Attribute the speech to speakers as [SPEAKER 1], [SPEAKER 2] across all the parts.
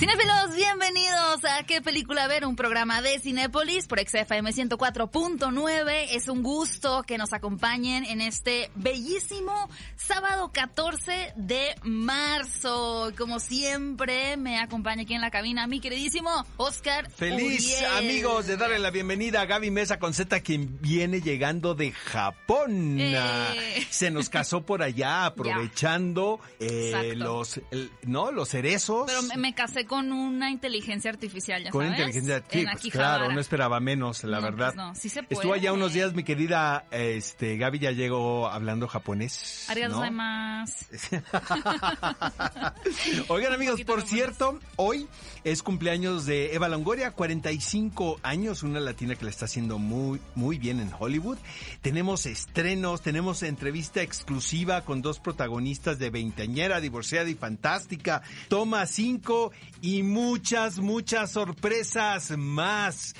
[SPEAKER 1] Cinefilos, bienvenidos a ¿Qué película ver? Un programa de Cinépolis por XFM 104.9. Es un gusto que nos acompañen en este bellísimo sábado 14 de marzo. Como siempre, me acompaña aquí en la cabina mi queridísimo Oscar.
[SPEAKER 2] Feliz
[SPEAKER 1] Uriel.
[SPEAKER 2] amigos de darle la bienvenida a Gaby Mesa con Z, quien viene llegando de Japón.
[SPEAKER 1] Eh.
[SPEAKER 2] Se nos casó por allá, aprovechando eh, los, el- no, los cerezos.
[SPEAKER 1] Pero me, me casé con una inteligencia artificial, ya
[SPEAKER 2] con
[SPEAKER 1] sabes.
[SPEAKER 2] inteligencia sí,
[SPEAKER 1] En
[SPEAKER 2] pues,
[SPEAKER 1] Akihabara.
[SPEAKER 2] claro, no esperaba menos, la
[SPEAKER 1] No,
[SPEAKER 2] verdad.
[SPEAKER 1] pues no, sí se
[SPEAKER 2] Estuvo allá unos días mi querida este Gaby ya llegó hablando japonés.
[SPEAKER 1] Arigato
[SPEAKER 2] ¿no?
[SPEAKER 1] gozaimasu.
[SPEAKER 2] Oigan amigos, por cierto, hoy es cumpleaños de Eva Longoria, 45 años, una latina que le está haciendo muy, muy bien en Hollywood. Tenemos estrenos, tenemos entrevista exclusiva con dos protagonistas de Veinteañera, Divorciada y Fantástica, Toma 5 y muchas, muchas sorpresas más.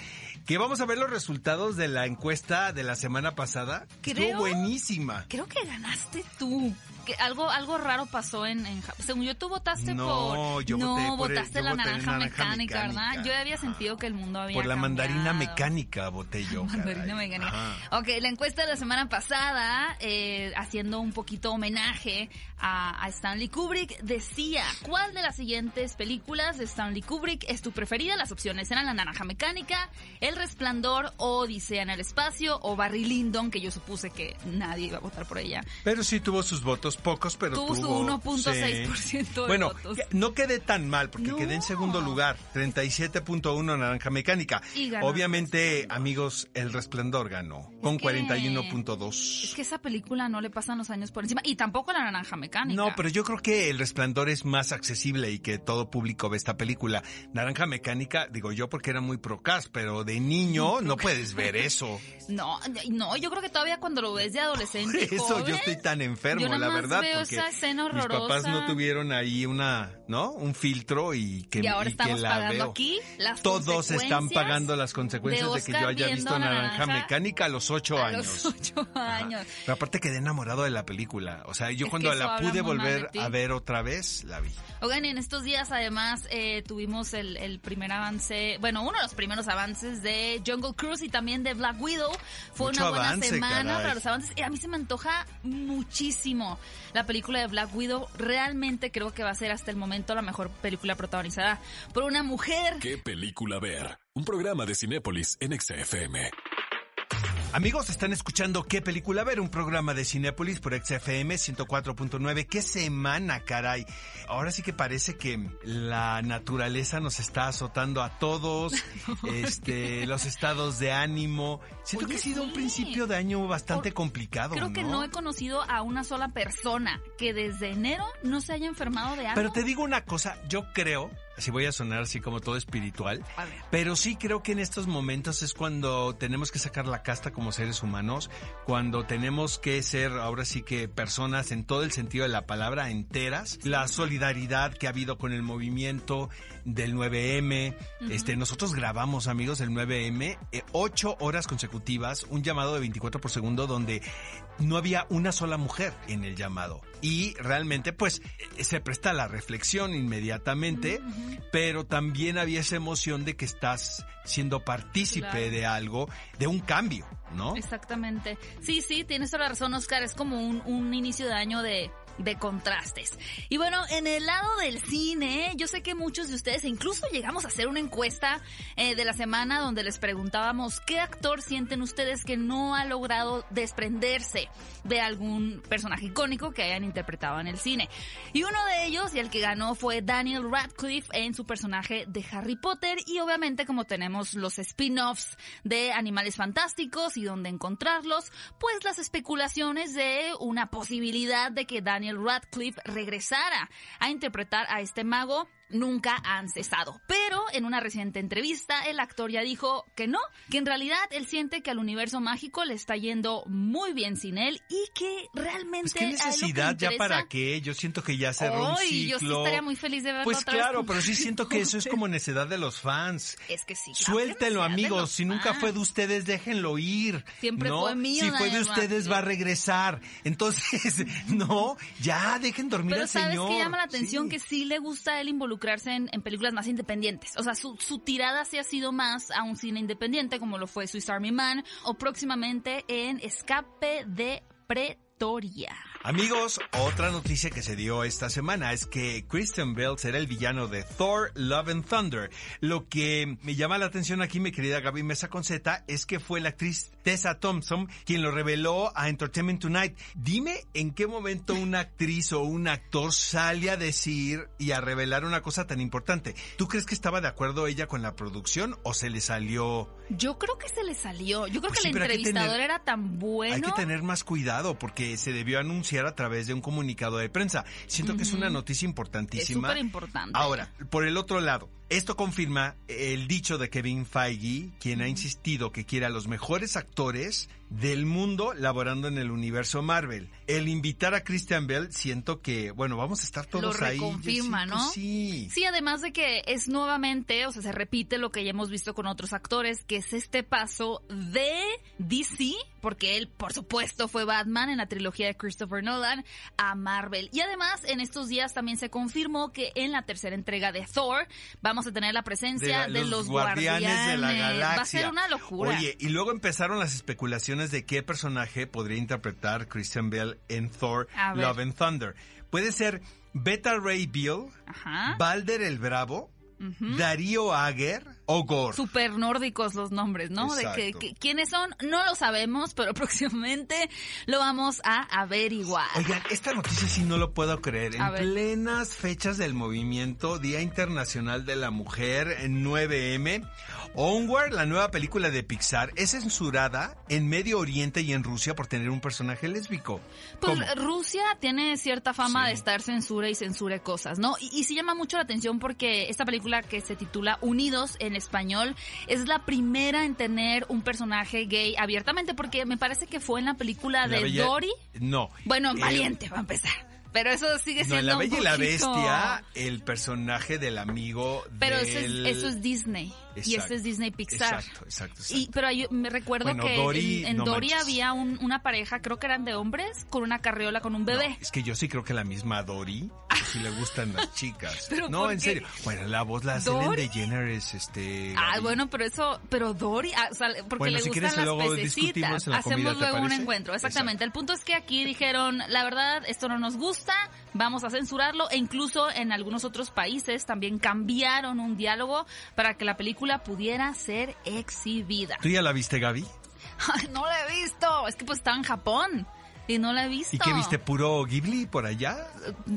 [SPEAKER 2] Que vamos a ver los resultados de la encuesta de la semana pasada.
[SPEAKER 1] Creo-
[SPEAKER 2] Estuvo buenísima.
[SPEAKER 1] Creo que ganaste tú. Algo, algo raro pasó en, en. Según yo, tú votaste
[SPEAKER 2] No,
[SPEAKER 1] por.
[SPEAKER 2] yo
[SPEAKER 1] no,
[SPEAKER 2] voté por el-
[SPEAKER 1] votaste
[SPEAKER 2] yo
[SPEAKER 1] la
[SPEAKER 2] voté
[SPEAKER 1] naranja,
[SPEAKER 2] naranja
[SPEAKER 1] mecánica,
[SPEAKER 2] mecánica.
[SPEAKER 1] ¿verdad? Yo había sentido que el mundo había.
[SPEAKER 2] Por la mandarina mecánica voté yo.
[SPEAKER 1] Mandarina mecánica.
[SPEAKER 2] Ajá.
[SPEAKER 1] Ok, la encuesta de la semana pasada, eh, haciendo un poquito homenaje a, a Stanley Kubrick, decía, ¿cuál de las siguientes películas de Stanley Kubrick es tu preferida? Las opciones eran La Naranja Mecánica, El Resplandor, Odisea en el Espacio o Barry Lyndon, que yo supuse que nadie iba a votar por ella.
[SPEAKER 2] Pero sí tuvo sus votos, pocos, pero
[SPEAKER 1] Tuvo su
[SPEAKER 2] tuvo...
[SPEAKER 1] 1.6% de
[SPEAKER 2] Bueno,
[SPEAKER 1] votos.
[SPEAKER 2] no quedé tan mal, porque
[SPEAKER 1] No.
[SPEAKER 2] quedé en segundo lugar, 37.1 Naranja Mecánica.
[SPEAKER 1] Y ganó
[SPEAKER 2] Obviamente, amigos, El Resplandor ganó, con
[SPEAKER 1] que-
[SPEAKER 2] 41.2.
[SPEAKER 1] Es que esa película no le pasan los años por encima, y tampoco La Naranja Mecánica.
[SPEAKER 2] No, pero yo creo que El Resplandor es más accesible y que todo público ve esta película. Naranja Mecánica, digo yo porque era muy procas, pero de niño no puedes ver eso.
[SPEAKER 1] No, no, yo creo que todavía cuando lo ves de adolescente.
[SPEAKER 2] Por eso yo estoy tan enfermo,
[SPEAKER 1] yo nada
[SPEAKER 2] la
[SPEAKER 1] más
[SPEAKER 2] verdad,
[SPEAKER 1] veo
[SPEAKER 2] porque
[SPEAKER 1] esa escena
[SPEAKER 2] mis papás no
[SPEAKER 1] horrorosa.
[SPEAKER 2] tuvieron ahí una, ¿no? Un filtro y que
[SPEAKER 1] Y ahora
[SPEAKER 2] y que
[SPEAKER 1] estamos
[SPEAKER 2] la
[SPEAKER 1] pagando
[SPEAKER 2] veo.
[SPEAKER 1] aquí las
[SPEAKER 2] Todos están pagando las consecuencias de, que yo haya visto
[SPEAKER 1] la
[SPEAKER 2] Naranja, Mecánica a los ocho
[SPEAKER 1] a
[SPEAKER 2] años.
[SPEAKER 1] los ocho
[SPEAKER 2] Ajá.
[SPEAKER 1] años.
[SPEAKER 2] Pero aparte quedé enamorado de la película. O sea, yo
[SPEAKER 1] Es
[SPEAKER 2] cuando
[SPEAKER 1] que
[SPEAKER 2] la pude
[SPEAKER 1] de
[SPEAKER 2] volver a ver otra vez, la vi.
[SPEAKER 1] Oigan, en estos días además eh, tuvimos el, el primer avance, bueno, uno de los primeros avances de Jungle Cruise y también de Black Widow. Fue
[SPEAKER 2] Mucho
[SPEAKER 1] una buena
[SPEAKER 2] avance,
[SPEAKER 1] semana
[SPEAKER 2] caray.
[SPEAKER 1] para los avances. Y a mí se me antoja muchísimo la película de Black Widow. Realmente creo que va a ser hasta el momento la mejor película protagonizada por una mujer.
[SPEAKER 3] ¿Qué película ver? Un programa de Cinépolis en XFM.
[SPEAKER 2] Amigos, están escuchando ¿Qué película ver? Un programa de Cinépolis por XFM 104.9. ¡Qué semana, caray! Ahora sí que parece que la naturaleza nos está azotando a todos, este, los estados de ánimo. Siento
[SPEAKER 1] Oye,
[SPEAKER 2] que ha sido un principio de año bastante
[SPEAKER 1] Por-
[SPEAKER 2] complicado,
[SPEAKER 1] Creo que no he conocido a una sola persona que desde enero no se haya enfermado de algo.
[SPEAKER 2] Pero te digo una cosa, yo creo, así voy a sonar así como todo espiritual, pero sí creo que en estos momentos es cuando tenemos que sacar la casta como seres humanos, cuando tenemos que ser ahora sí que personas en todo el sentido de la palabra enteras, la solidaridad que ha habido con el movimiento del 9M, este nosotros grabamos amigos el 9M eh, ocho horas consecutivas, un llamado de 24 por segundo donde no había una sola mujer en el llamado y realmente pues eh, se presta la reflexión inmediatamente, pero también había esa emoción de que estás siendo partícipe
[SPEAKER 1] Claro.
[SPEAKER 2] de algo, de un cambio, ¿no?
[SPEAKER 1] Exactamente. Sí, sí, tienes toda la razón, Oscar. Es como un, un inicio de año de, de contrastes. Y bueno, en el lado del cine, yo sé que muchos de ustedes, e incluso llegamos a hacer una encuesta eh, de la semana donde les preguntábamos qué actor sienten ustedes que no ha logrado desprenderse de algún personaje icónico que hayan interpretado en el cine. Y uno de ellos, y el que ganó, fue Daniel Radcliffe en su personaje de Harry Potter. Y obviamente como tenemos los spin-offs de Animales Fantásticos y dónde encontrarlos, pues las especulaciones de una posibilidad de que Daniel Radcliffe regresara a interpretar a este mago nunca han cesado. Pero en una reciente entrevista, el actor ya dijo que no, que en realidad él siente que al universo mágico le está yendo muy bien sin él y que realmente...
[SPEAKER 2] Pues qué necesidad, ya para qué, yo siento que ya cerró un ciclo.
[SPEAKER 1] yo sí estaría muy feliz de verlo
[SPEAKER 2] Pues
[SPEAKER 1] otra
[SPEAKER 2] claro,
[SPEAKER 1] vez.
[SPEAKER 2] pero sí siento que eso es como necedad de los fans.
[SPEAKER 1] Es que sí. de
[SPEAKER 2] amigos. Si nunca fue de ustedes, déjenlo ir.
[SPEAKER 1] Siempre
[SPEAKER 2] ¿no?
[SPEAKER 1] fue mío,
[SPEAKER 2] Si fue de
[SPEAKER 1] más.
[SPEAKER 2] ustedes, va a regresar. Entonces, no, ya dejen dormir
[SPEAKER 1] Pero
[SPEAKER 2] al
[SPEAKER 1] sabes
[SPEAKER 2] señor.
[SPEAKER 1] que llama la atención
[SPEAKER 2] Sí.
[SPEAKER 1] que sí le gusta a él involucrarse en, películas más independientes. O sea, su, su tirada sí ha sido más a un cine independiente, como lo fue Swiss Army Man, o próximamente en Escape de Pretoria.
[SPEAKER 2] Amigos, otra noticia que se dio esta semana es que Christian Bale será el villano de Thor Love and Thunder. Lo que me llama la atención aquí, mi querida Gaby Mesa Conceta, es que fue la actriz Tessa Thompson quien lo reveló a Entertainment Tonight. Dime en qué momento una actriz o un actor sale a decir y a revelar una cosa tan importante. ¿Tú crees que estaba de acuerdo ella con la producción o se le salió?
[SPEAKER 1] Yo creo que se le salió. Yo creo
[SPEAKER 2] Pues
[SPEAKER 1] que
[SPEAKER 2] sí,
[SPEAKER 1] el entrevistador
[SPEAKER 2] tener-
[SPEAKER 1] era tan bueno.
[SPEAKER 2] Hay que tener más cuidado porque se debió anunciar a través de un comunicado de prensa. Siento que es una noticia
[SPEAKER 1] Es
[SPEAKER 2] importantísima.
[SPEAKER 1] súper importante.
[SPEAKER 2] Ahora, por el otro lado, esto confirma el dicho de Kevin Feige, quien ha insistido que quiere a los mejores actores del mundo laborando en el universo Marvel. El invitar a Christian Bell, siento que, bueno, vamos a estar todos
[SPEAKER 1] Lo
[SPEAKER 2] ahí. Yo
[SPEAKER 1] reconfirma,
[SPEAKER 2] siento,
[SPEAKER 1] ¿no?
[SPEAKER 2] Sí.
[SPEAKER 1] Sí, además de que es nuevamente, o sea, se repite lo que ya hemos visto con otros actores, que es este paso de DC, porque él, por supuesto, fue Batman en la trilogía de Christopher Nolan, a Marvel. Y además, en estos días también se confirmó que en la tercera entrega de Thor vamos a tener la presencia de, los, guardianes,
[SPEAKER 2] de la galaxia.
[SPEAKER 1] Va a ser una locura.
[SPEAKER 2] Oye, y luego empezaron las especulaciones de qué personaje podría interpretar Christian Bell en Thor. Love and Thunder. Puede ser Beta Ray Bill,
[SPEAKER 1] Ajá.
[SPEAKER 2] Balder el Bravo, Darío Ager
[SPEAKER 1] Super nórdicos los nombres, ¿no? De que, quiénes son, no lo sabemos, pero próximamente lo vamos a averiguar.
[SPEAKER 2] Oigan, esta noticia sí no lo puedo creer. En
[SPEAKER 1] ver.
[SPEAKER 2] plenas fechas del movimiento Día Internacional de la Mujer en 9M, Onward, la nueva película de Pixar, es censurada en Medio Oriente y en Rusia por tener un personaje lésbico.
[SPEAKER 1] Pues
[SPEAKER 2] ¿Cómo?
[SPEAKER 1] Rusia tiene cierta fama
[SPEAKER 2] Sí.
[SPEAKER 1] de estar censura y censure cosas, ¿no? Y, y sí llama mucho la atención porque esta película que se titula Unidos en español es la primera en tener un personaje gay abiertamente porque me parece que fue en la película
[SPEAKER 2] La
[SPEAKER 1] de
[SPEAKER 2] Bella-
[SPEAKER 1] Dory.
[SPEAKER 2] No.
[SPEAKER 1] Bueno,
[SPEAKER 2] Eh,
[SPEAKER 1] Valiente va a empezar. Pero eso sigue
[SPEAKER 2] No,
[SPEAKER 1] siendo
[SPEAKER 2] en La
[SPEAKER 1] un
[SPEAKER 2] Bella y la Bestia, el personaje del amigo
[SPEAKER 1] Pero eso
[SPEAKER 2] del...
[SPEAKER 1] es, eso es Disney. Y
[SPEAKER 2] Exacto.
[SPEAKER 1] este es Disney Pixar.
[SPEAKER 2] Exacto, exacto,
[SPEAKER 1] Y,
[SPEAKER 2] exacto.
[SPEAKER 1] pero yo me recuerdo
[SPEAKER 2] Bueno,
[SPEAKER 1] que
[SPEAKER 2] Dory,
[SPEAKER 1] en, en
[SPEAKER 2] no
[SPEAKER 1] Dory
[SPEAKER 2] manches.
[SPEAKER 1] había un- una pareja, creo que eran de hombres, con una carriola con un bebé.
[SPEAKER 2] No, es que yo sí creo que la misma Dory, que sí le gustan las chicas.
[SPEAKER 1] ¿Pero
[SPEAKER 2] no, en
[SPEAKER 1] qué?
[SPEAKER 2] serio. Bueno, la voz la
[SPEAKER 1] ¿Dory?
[SPEAKER 2] de DeGeneres, este...
[SPEAKER 1] Ah,
[SPEAKER 2] Gaby.
[SPEAKER 1] bueno, pero eso, pero Dory, ah, o sea, porque
[SPEAKER 2] Bueno,
[SPEAKER 1] le
[SPEAKER 2] si
[SPEAKER 1] gustan
[SPEAKER 2] quieres,
[SPEAKER 1] las pececitas.
[SPEAKER 2] la
[SPEAKER 1] Hacemos
[SPEAKER 2] comida, ¿te
[SPEAKER 1] luego un encuentro, exactamente. El punto es que aquí dijeron, la verdad, esto no nos gusta, vamos a censurarlo, e incluso en algunos otros países también cambiaron un diálogo para que la película pudiera ser exhibida.
[SPEAKER 2] ¿Tú ya la viste, Gaby?
[SPEAKER 1] Ay, no la he visto, es que pues estaba en Japón. Y no la he visto.
[SPEAKER 2] ¿Y qué viste? ¿Puro Ghibli por allá?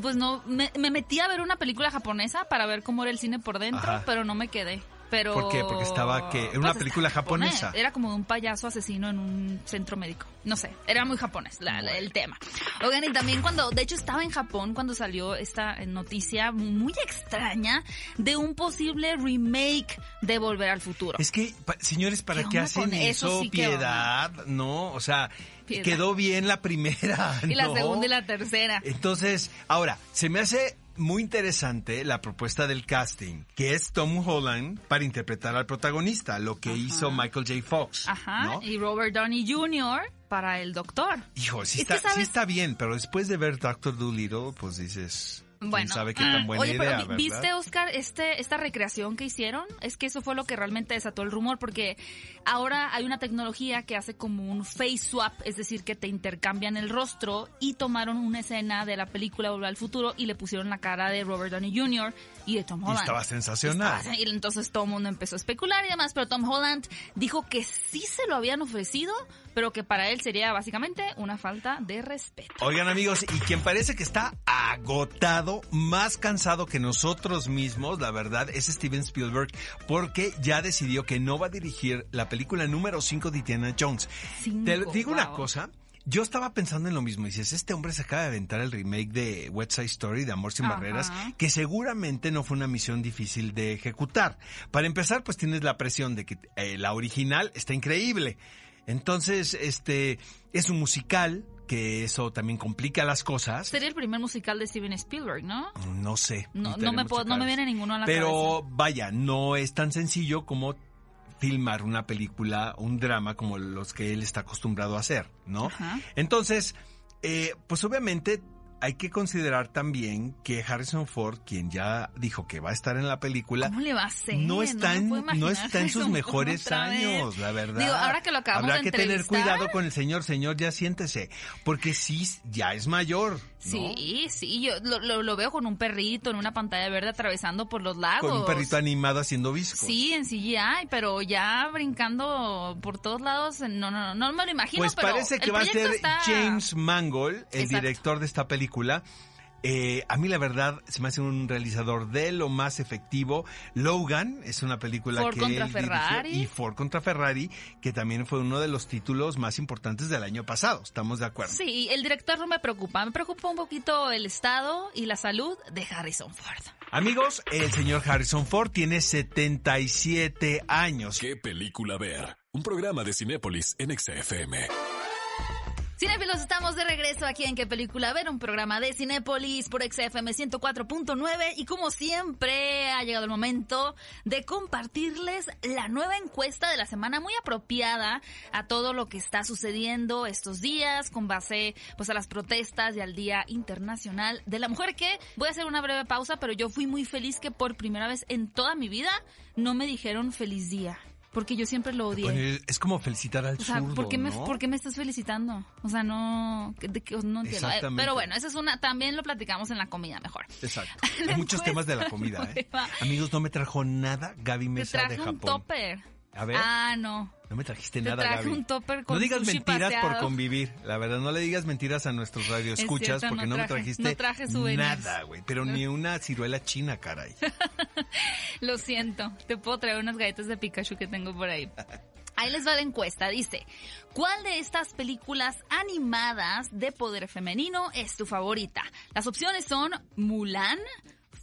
[SPEAKER 1] Pues no, me, me metí a ver una película japonesa para ver cómo era el cine por dentro,
[SPEAKER 2] Ajá.
[SPEAKER 1] pero no me quedé. Pero,
[SPEAKER 2] ¿Por qué? Porque estaba, ¿qué? Era una
[SPEAKER 1] Pues,
[SPEAKER 2] película
[SPEAKER 1] japonés.
[SPEAKER 2] japonesa.
[SPEAKER 1] Era como de un payaso asesino en un centro médico. No sé, era muy japonés la- la- el tema. Oigan, y también cuando, de hecho estaba en Japón cuando salió esta noticia muy extraña de un posible remake de Volver al Futuro.
[SPEAKER 2] Es que, pa- señores, ¿para
[SPEAKER 1] ¿Qué
[SPEAKER 2] hacen
[SPEAKER 1] eso?
[SPEAKER 2] eso?
[SPEAKER 1] Sí, qué
[SPEAKER 2] Piedad, ¿no? O sea,
[SPEAKER 1] Piedad.
[SPEAKER 2] quedó bien la primera,
[SPEAKER 1] y la
[SPEAKER 2] ¿no?
[SPEAKER 1] segunda y la tercera.
[SPEAKER 2] Entonces, ahora, se me hace muy interesante la propuesta del casting, que es Tom Holland para interpretar al protagonista, lo que hizo Michael J. Fox.
[SPEAKER 1] Ajá,
[SPEAKER 2] ¿no?
[SPEAKER 1] y Robert Downey Jr. para el doctor.
[SPEAKER 2] Hijo, sí
[SPEAKER 1] Es
[SPEAKER 2] está, sí está bien, pero después de ver Doctor Dolittle, pues dices, ¿quién
[SPEAKER 1] Bueno,
[SPEAKER 2] sabe qué
[SPEAKER 1] ah,
[SPEAKER 2] tan buena
[SPEAKER 1] oye,
[SPEAKER 2] idea,
[SPEAKER 1] pero. ¿viste, Oscar, este, esta recreación que hicieron? Es que eso fue lo que realmente desató el rumor, porque ahora hay una tecnología que hace como un face swap, es decir, que te intercambian el rostro y tomaron una escena de la película Volver al Futuro y le pusieron la cara de Robert Downey Jr. y de Tom
[SPEAKER 2] Y
[SPEAKER 1] Holland.
[SPEAKER 2] estaba sensacional.
[SPEAKER 1] Estaba- y entonces todo el mundo empezó a especular y demás, pero Tom Holland dijo que sí se lo habían ofrecido, pero que para él sería básicamente una falta de respeto.
[SPEAKER 2] Oigan amigos, y quien parece que está agotado, más cansado que nosotros mismos, la verdad, es Steven Spielberg, porque ya decidió que no va a dirigir la película número 5 de Indiana Jones.
[SPEAKER 1] Cinco,
[SPEAKER 2] Te digo una cosa, Yo estaba pensando en lo mismo. Dices, este hombre se acaba de aventar el remake de West Side Story de Amor sin
[SPEAKER 1] Ajá.
[SPEAKER 2] Barreras, que seguramente no fue una misión difícil de ejecutar. Para empezar, pues tienes la presión de que eh, la original está increíble. Entonces, este, es un musical, que eso también complica las cosas.
[SPEAKER 1] Sería el primer musical de Steven Spielberg, ¿no?
[SPEAKER 2] No sé.
[SPEAKER 1] No, no me puedo, no me viene ninguno a la
[SPEAKER 2] Pero
[SPEAKER 1] cabeza.
[SPEAKER 2] vaya, no es tan sencillo como filmar una película, un drama como los que él está acostumbrado a hacer, ¿no?
[SPEAKER 1] Ajá.
[SPEAKER 2] Entonces, eh, pues obviamente hay que considerar también que Harrison Ford, quien ya dijo que va a estar en la película,
[SPEAKER 1] ¿Cómo le va a hacer?
[SPEAKER 2] no está, en,
[SPEAKER 1] puedo
[SPEAKER 2] no
[SPEAKER 1] imaginar
[SPEAKER 2] está en sus mejores años, la verdad.
[SPEAKER 1] Digo, ahora que lo acabamos
[SPEAKER 2] Habrá
[SPEAKER 1] de
[SPEAKER 2] que tener cuidado con el señor, señor, ya siéntese, porque sí, ya es mayor, ¿no?
[SPEAKER 1] Sí, sí, yo lo, lo- lo veo con un perrito en una pantalla verde atravesando por los lagos.
[SPEAKER 2] Con un perrito animado haciendo viscos.
[SPEAKER 1] Sí, en CGI, pero ya brincando por todos lados, no, no, no, no me lo imagino.
[SPEAKER 2] Pues
[SPEAKER 1] pero
[SPEAKER 2] parece que va a ser
[SPEAKER 1] está-
[SPEAKER 2] James Mangold, el
[SPEAKER 1] Exacto.
[SPEAKER 2] director de esta película. Eh, a mí la verdad se me hace un realizador de lo más efectivo. Logan es una película
[SPEAKER 1] Ford
[SPEAKER 2] que
[SPEAKER 1] contra
[SPEAKER 2] él dirigió,
[SPEAKER 1] Ferrari.
[SPEAKER 2] y Ford contra Ferrari, que también fue uno de los títulos más importantes del año pasado. Estamos de acuerdo.
[SPEAKER 1] Sí, el director no me preocupa, me preocupa un poquito el estado y la salud de Harrison Ford.
[SPEAKER 2] Amigos, el señor Harrison Ford tiene 77 años.
[SPEAKER 3] ¿Qué película ver? Un programa de Cinépolis en XFM.
[SPEAKER 1] Cinéfilos, estamos de regreso aquí en ¿Qué película ver? Un programa de Cinépolis por XFM 104.9 y como siempre ha llegado el momento de compartirles la nueva encuesta de la semana muy apropiada a todo lo que está sucediendo estos días con base pues a las protestas y al Día Internacional de la Mujer que voy a hacer una breve pausa pero yo fui muy feliz que por primera vez en toda mi vida no me dijeron feliz día porque yo siempre lo odié.
[SPEAKER 2] Bueno, es como felicitar al
[SPEAKER 1] O sea,
[SPEAKER 2] zurdo,
[SPEAKER 1] ¿por qué, me,
[SPEAKER 2] ¿no?
[SPEAKER 1] ¿por qué me estás felicitando? O sea, no, de que- no entiendo. Eh. Pero bueno, esa es una, también lo platicamos en la comida mejor.
[SPEAKER 2] Exacto. Hay muchos temas de la comida, ¿eh? Amigos, no me trajo nada Gaby
[SPEAKER 1] Te
[SPEAKER 2] Mesa
[SPEAKER 1] traje
[SPEAKER 2] de
[SPEAKER 1] un topper.
[SPEAKER 2] A ver.
[SPEAKER 1] Ah, no.
[SPEAKER 2] No me trajiste
[SPEAKER 1] Te
[SPEAKER 2] nada,
[SPEAKER 1] traje
[SPEAKER 2] Gaby.
[SPEAKER 1] un topper con
[SPEAKER 2] No digas
[SPEAKER 1] sushi
[SPEAKER 2] mentiras por convivir. La verdad, no le digas mentiras a nuestros radioescuchas
[SPEAKER 1] cierto,
[SPEAKER 2] porque
[SPEAKER 1] no
[SPEAKER 2] no, me trajiste
[SPEAKER 1] no traje souvenirs.
[SPEAKER 2] nada, güey. Pero ni una ciruela china, caray.
[SPEAKER 1] Lo siento. Te puedo traer unas galletas de Pikachu que tengo por ahí. Ahí les va la encuesta. Dice, ¿cuál de estas películas animadas de poder femenino es tu favorita? Las opciones son Mulan,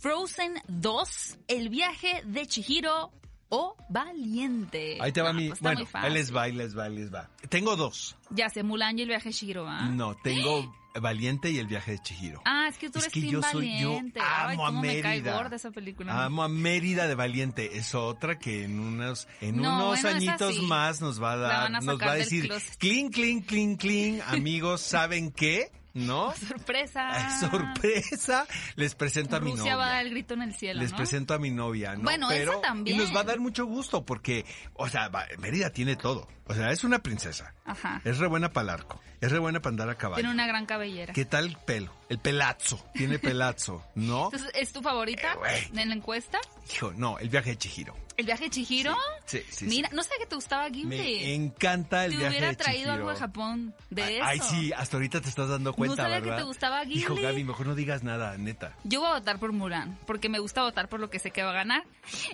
[SPEAKER 1] Frozen 2, El viaje de Chihiro o Valiente.
[SPEAKER 2] Ahí te va
[SPEAKER 1] Ah,
[SPEAKER 2] mi...
[SPEAKER 1] pues
[SPEAKER 2] bueno, ahí les va, ahí les va, ahí les va. Tengo dos.
[SPEAKER 1] Ya sé, Mulan y El viaje de Chihiro, ¿ah?
[SPEAKER 2] No, tengo Valiente y El viaje de Chihiro.
[SPEAKER 1] Ah, es que tú
[SPEAKER 2] Es
[SPEAKER 1] eres
[SPEAKER 2] que
[SPEAKER 1] Team
[SPEAKER 2] yo soy- yo
[SPEAKER 1] Valiente. Ay,
[SPEAKER 2] amo a
[SPEAKER 1] cómo me cae
[SPEAKER 2] Mérida.
[SPEAKER 1] gorda esa película.
[SPEAKER 2] Amo a Mérida de Valiente. Es otra que en unos, en
[SPEAKER 1] No,
[SPEAKER 2] unos
[SPEAKER 1] bueno,
[SPEAKER 2] añitos más nos va a dar,
[SPEAKER 1] a
[SPEAKER 2] nos va a decir, clean, clean, clean, clean, amigos, ¿saben qué? ¿No?
[SPEAKER 1] Sorpresa.
[SPEAKER 2] Sorpresa, les presento a mi
[SPEAKER 1] Rusia
[SPEAKER 2] novia.
[SPEAKER 1] va a dar el grito en el cielo,
[SPEAKER 2] Les
[SPEAKER 1] ¿no?
[SPEAKER 2] presento a mi novia, ¿no?
[SPEAKER 1] Bueno, esa
[SPEAKER 2] Pero,
[SPEAKER 1] también.
[SPEAKER 2] Y nos va a dar mucho gusto porque, o sea, Mérida tiene todo. O sea, es una princesa.
[SPEAKER 1] Ajá.
[SPEAKER 2] Es re buena para el arco. Es re buena para andar a caballo.
[SPEAKER 1] Tiene una gran cabellera.
[SPEAKER 2] ¿Qué tal el pelo? El pelazo. Tiene pelazo, ¿no?
[SPEAKER 1] Entonces, ¿es tu favorita
[SPEAKER 2] Eh,
[SPEAKER 1] en la encuesta?
[SPEAKER 2] Hijo, no, el viaje de Chihiro.
[SPEAKER 1] ¿El viaje de Chihiro?
[SPEAKER 2] Sí, sí, sí.
[SPEAKER 1] Mira, no sé que te gustaba Ghibli.
[SPEAKER 2] Me encanta el
[SPEAKER 1] te
[SPEAKER 2] viaje
[SPEAKER 1] hubiera
[SPEAKER 2] de
[SPEAKER 1] traído
[SPEAKER 2] Chihiro.
[SPEAKER 1] algo de Japón de
[SPEAKER 2] Ay,
[SPEAKER 1] eso.
[SPEAKER 2] Ay, sí, hasta ahorita te estás dando cuenta,
[SPEAKER 1] sabía que te gustaba Ghibli.
[SPEAKER 2] Hijo, Gaby, mejor no digas nada, neta.
[SPEAKER 1] Yo voy a votar por Mulan, porque me gusta votar por lo que sé que va a ganar.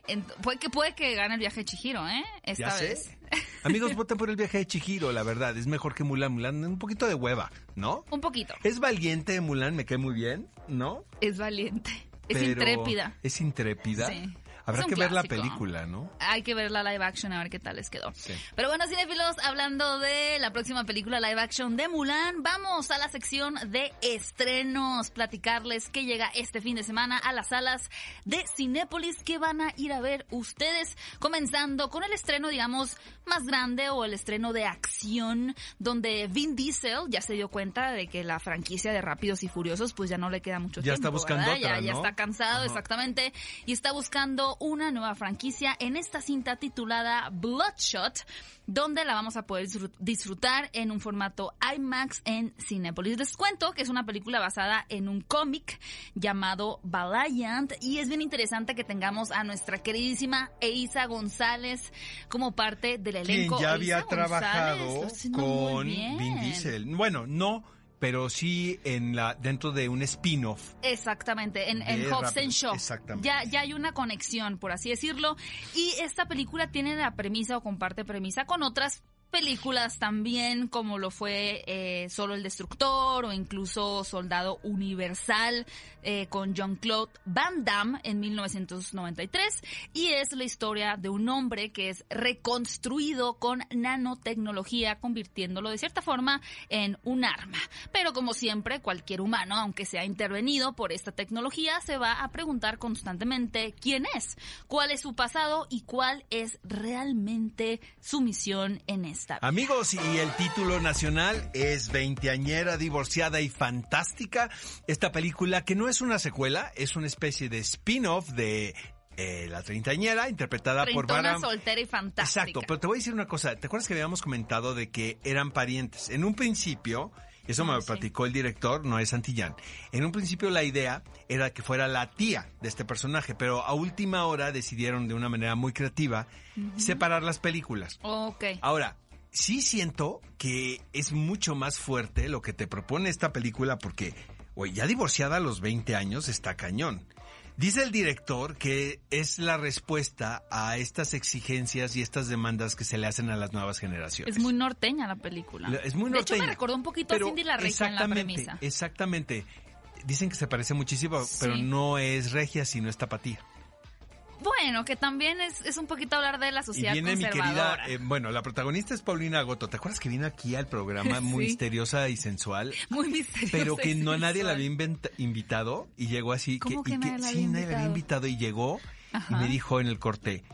[SPEAKER 1] Ent- puede que puede que gane el viaje de Chihiro, ¿eh? Esta
[SPEAKER 2] ya sé. Amigos, voten por el viaje de Chihiro, la verdad. Es mejor que Mulan. Mulan, un poquito de hueva, ¿no?
[SPEAKER 1] Un poquito.
[SPEAKER 2] Es valiente Mulan, me cae muy bien, ¿no?
[SPEAKER 1] Es valiente. Es
[SPEAKER 2] Pero
[SPEAKER 1] intrépida.
[SPEAKER 2] Es intrépida.
[SPEAKER 1] Sí.
[SPEAKER 2] Habrá que ver la película, ¿no?
[SPEAKER 1] Hay que ver la live action a ver qué tal les quedó.
[SPEAKER 2] Sí.
[SPEAKER 1] Pero bueno, cinefilos, hablando de la próxima película live action de Mulan, vamos a la sección de estrenos, platicarles que llega este fin de semana a las salas de Cinépolis que van a ir a ver ustedes, comenzando con el estreno, digamos, más grande o el estreno de acción, donde Vin Diesel ya se dio cuenta de que la franquicia de Rápidos y Furiosos pues ya no le queda mucho
[SPEAKER 2] Ya
[SPEAKER 1] tiempo.
[SPEAKER 2] está buscando otra,
[SPEAKER 1] ya, ya está cansado,
[SPEAKER 2] Ajá.
[SPEAKER 1] exactamente, y está buscando una nueva franquicia en esta cinta titulada Bloodshot, donde la vamos a poder disfrut- disfrutar en un formato IMAX en Cinepolis. Les cuento que es una película basada en un cómic llamado Valiant y es bien interesante que tengamos a nuestra queridísima Eiza González como parte del
[SPEAKER 2] Quien
[SPEAKER 1] elenco.
[SPEAKER 2] ya
[SPEAKER 1] Eiza
[SPEAKER 2] había trabajado con. Vin Diesel. Bueno, no, pero sí en la dentro de un spin-off.
[SPEAKER 1] Exactamente, en, en Hobbs and Shaw.
[SPEAKER 2] exactamente.
[SPEAKER 1] Ya, ya hay una conexión, por así decirlo. Y esta película tiene la premisa o comparte premisa con otras películas también, como lo fue eh, Solo el Destructor o incluso Soldado Universal eh, con Jean-Claude Van Damme en 1993. Y es la historia de un hombre que es reconstruido con nanotecnología, convirtiéndolo de cierta forma en un arma. Pero como siempre, cualquier humano, aunque sea intervenido por esta tecnología, se va a preguntar constantemente quién es, cuál es su pasado y cuál es realmente su misión en
[SPEAKER 2] Amigos, y el título nacional es Veinteañera, divorciada y fantástica. Esta película que no es una secuela, es una especie de spin-off de eh, La Treintañera, interpretada por Bárbara...
[SPEAKER 1] soltera y fantástica.
[SPEAKER 2] Exacto, pero te voy a decir una cosa. ¿Te acuerdas que habíamos comentado de que eran parientes? En un principio, eso me
[SPEAKER 1] Ah,
[SPEAKER 2] lo
[SPEAKER 1] sí.
[SPEAKER 2] platicó el director, Noé Santillán. En un principio la idea era que fuera la tía de este personaje, pero a última hora decidieron de una manera muy creativa separar las películas.
[SPEAKER 1] Ok.
[SPEAKER 2] Ahora, sí siento que es mucho más fuerte lo que te propone esta película porque, güey, ya divorciada a los 20 años está cañón. Dice el director que es la respuesta a estas exigencias y estas demandas que se le hacen a las nuevas generaciones.
[SPEAKER 1] Es muy norteña la película.
[SPEAKER 2] La- es muy
[SPEAKER 1] De hecho, me
[SPEAKER 2] norteña.
[SPEAKER 1] recordó un poquito a Cindy la Regia en la premisa.
[SPEAKER 2] Exactamente. Dicen que se parece muchísimo,
[SPEAKER 1] Sí.
[SPEAKER 2] pero no es regia, sino es tapatía.
[SPEAKER 1] Bueno, que también es, es un poquito hablar de la
[SPEAKER 2] Y
[SPEAKER 1] sociedad
[SPEAKER 2] viene mi querida,
[SPEAKER 1] conservadora.
[SPEAKER 2] eh, bueno, la protagonista es Paulina Goto. ¿Te acuerdas que vino aquí al programa muy
[SPEAKER 1] Sí.
[SPEAKER 2] misteriosa y sensual?
[SPEAKER 1] muy misteriosa.
[SPEAKER 2] Pero que
[SPEAKER 1] y
[SPEAKER 2] no nadie la había invitado y llegó así.
[SPEAKER 1] ¿Cómo
[SPEAKER 2] que,
[SPEAKER 1] que
[SPEAKER 2] y
[SPEAKER 1] nadie la
[SPEAKER 2] sí,
[SPEAKER 1] había
[SPEAKER 2] nadie la había
[SPEAKER 1] invitado?
[SPEAKER 2] invitado y llegó y me dijo en el corte,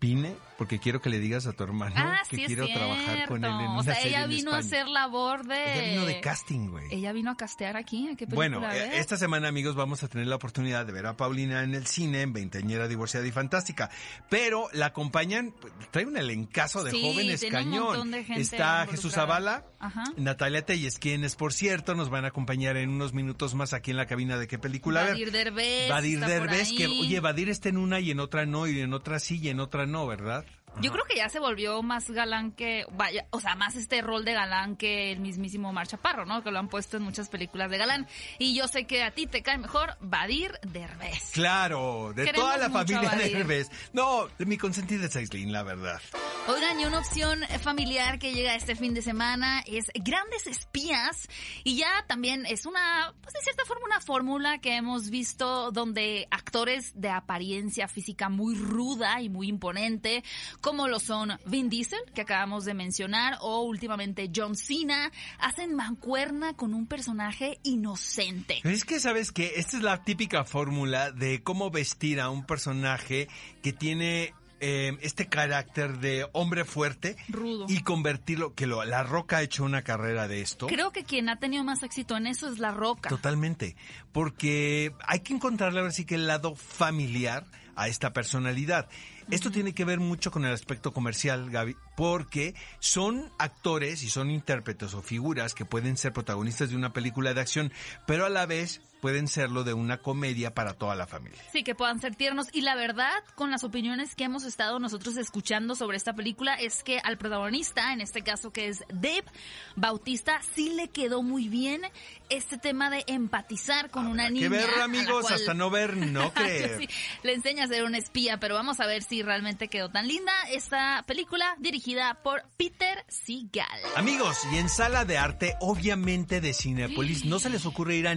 [SPEAKER 2] vine porque quiero que le digas a tu hermano
[SPEAKER 1] Ah,
[SPEAKER 2] que
[SPEAKER 1] sí,
[SPEAKER 2] quiero trabajar con él en una
[SPEAKER 1] O sea,
[SPEAKER 2] serie
[SPEAKER 1] ella
[SPEAKER 2] en
[SPEAKER 1] vino a
[SPEAKER 2] España".
[SPEAKER 1] hacer labor de...
[SPEAKER 2] Ella vino de casting, güey.
[SPEAKER 1] Ella vino a castear aquí. ¿A qué película
[SPEAKER 2] Bueno,
[SPEAKER 1] ves?
[SPEAKER 2] eh, esta semana, amigos, vamos a tener la oportunidad de ver a Paulina en el cine, en Veinteañera Divorciada y Fantástica. Pero la acompañan, trae un elencazo de
[SPEAKER 1] Sí,
[SPEAKER 2] jóvenes
[SPEAKER 1] un
[SPEAKER 2] cañón.
[SPEAKER 1] montón de gente
[SPEAKER 2] Está Jesús. Zavala,
[SPEAKER 1] Ajá.
[SPEAKER 2] Natalia Telles, quienes, por cierto, nos van a acompañar en unos minutos más aquí en la cabina de qué película ver.
[SPEAKER 1] Badir Derbez. Por
[SPEAKER 2] Derbez, que, oye, Badir está en una y en otra no, y en otra sí y en otra no, ¿verdad?
[SPEAKER 1] Yo creo que ya se volvió más galán que, vaya, o sea, más este rol de galán que el mismísimo Mar Chaparro, ¿no? Que lo han puesto en muchas películas de galán. Y yo sé que a ti te cae mejor Badir Derbez.
[SPEAKER 2] Claro, de
[SPEAKER 1] Queremos
[SPEAKER 2] toda la familia. Derbez. No, de mi consentida es Aislinn, la verdad.
[SPEAKER 1] Oigan, y una opción familiar que llega este fin de semana es Grandes Espías. Y ya también es una, pues de cierta forma, una fórmula que hemos visto donde actores de apariencia física muy ruda y muy imponente, como lo son Vin Diesel, que acabamos de mencionar, o últimamente John Cena, hacen mancuerna con un personaje inocente.
[SPEAKER 2] Pero es que sabes que esta es la típica fórmula de cómo vestir a un personaje que tiene eh, este carácter de hombre fuerte
[SPEAKER 1] Rudo.
[SPEAKER 2] y convertirlo, que lo, la Roca ha hecho una carrera de esto.
[SPEAKER 1] Creo que quien ha tenido más éxito en eso es La Roca.
[SPEAKER 2] Totalmente, porque hay que encontrarle ahora sí que el lado familiar a esta personalidad. Esto tiene que ver mucho con el aspecto comercial, Gaby, porque son actores y son intérpretes o figuras que pueden ser protagonistas de una película de acción, pero a la vez pueden serlo de una comedia para toda la familia.
[SPEAKER 1] Sí, que puedan ser tiernos. Y la verdad, con las opiniones que hemos estado nosotros escuchando sobre esta película, es que al protagonista, en este caso que es Dave Bautista, sí le quedó muy bien este tema de empatizar con una
[SPEAKER 2] Habrá
[SPEAKER 1] niña.
[SPEAKER 2] que ver,
[SPEAKER 1] a la
[SPEAKER 2] amigos,
[SPEAKER 1] cual-
[SPEAKER 2] hasta no ver, no creer.
[SPEAKER 1] Sí, le enseña a ser un espía, pero vamos a ver si realmente quedó tan linda esta película dirigida por Peter Seagal.
[SPEAKER 2] Amigos, y en sala de arte, obviamente de Cinepolis, no se les ocurre ir a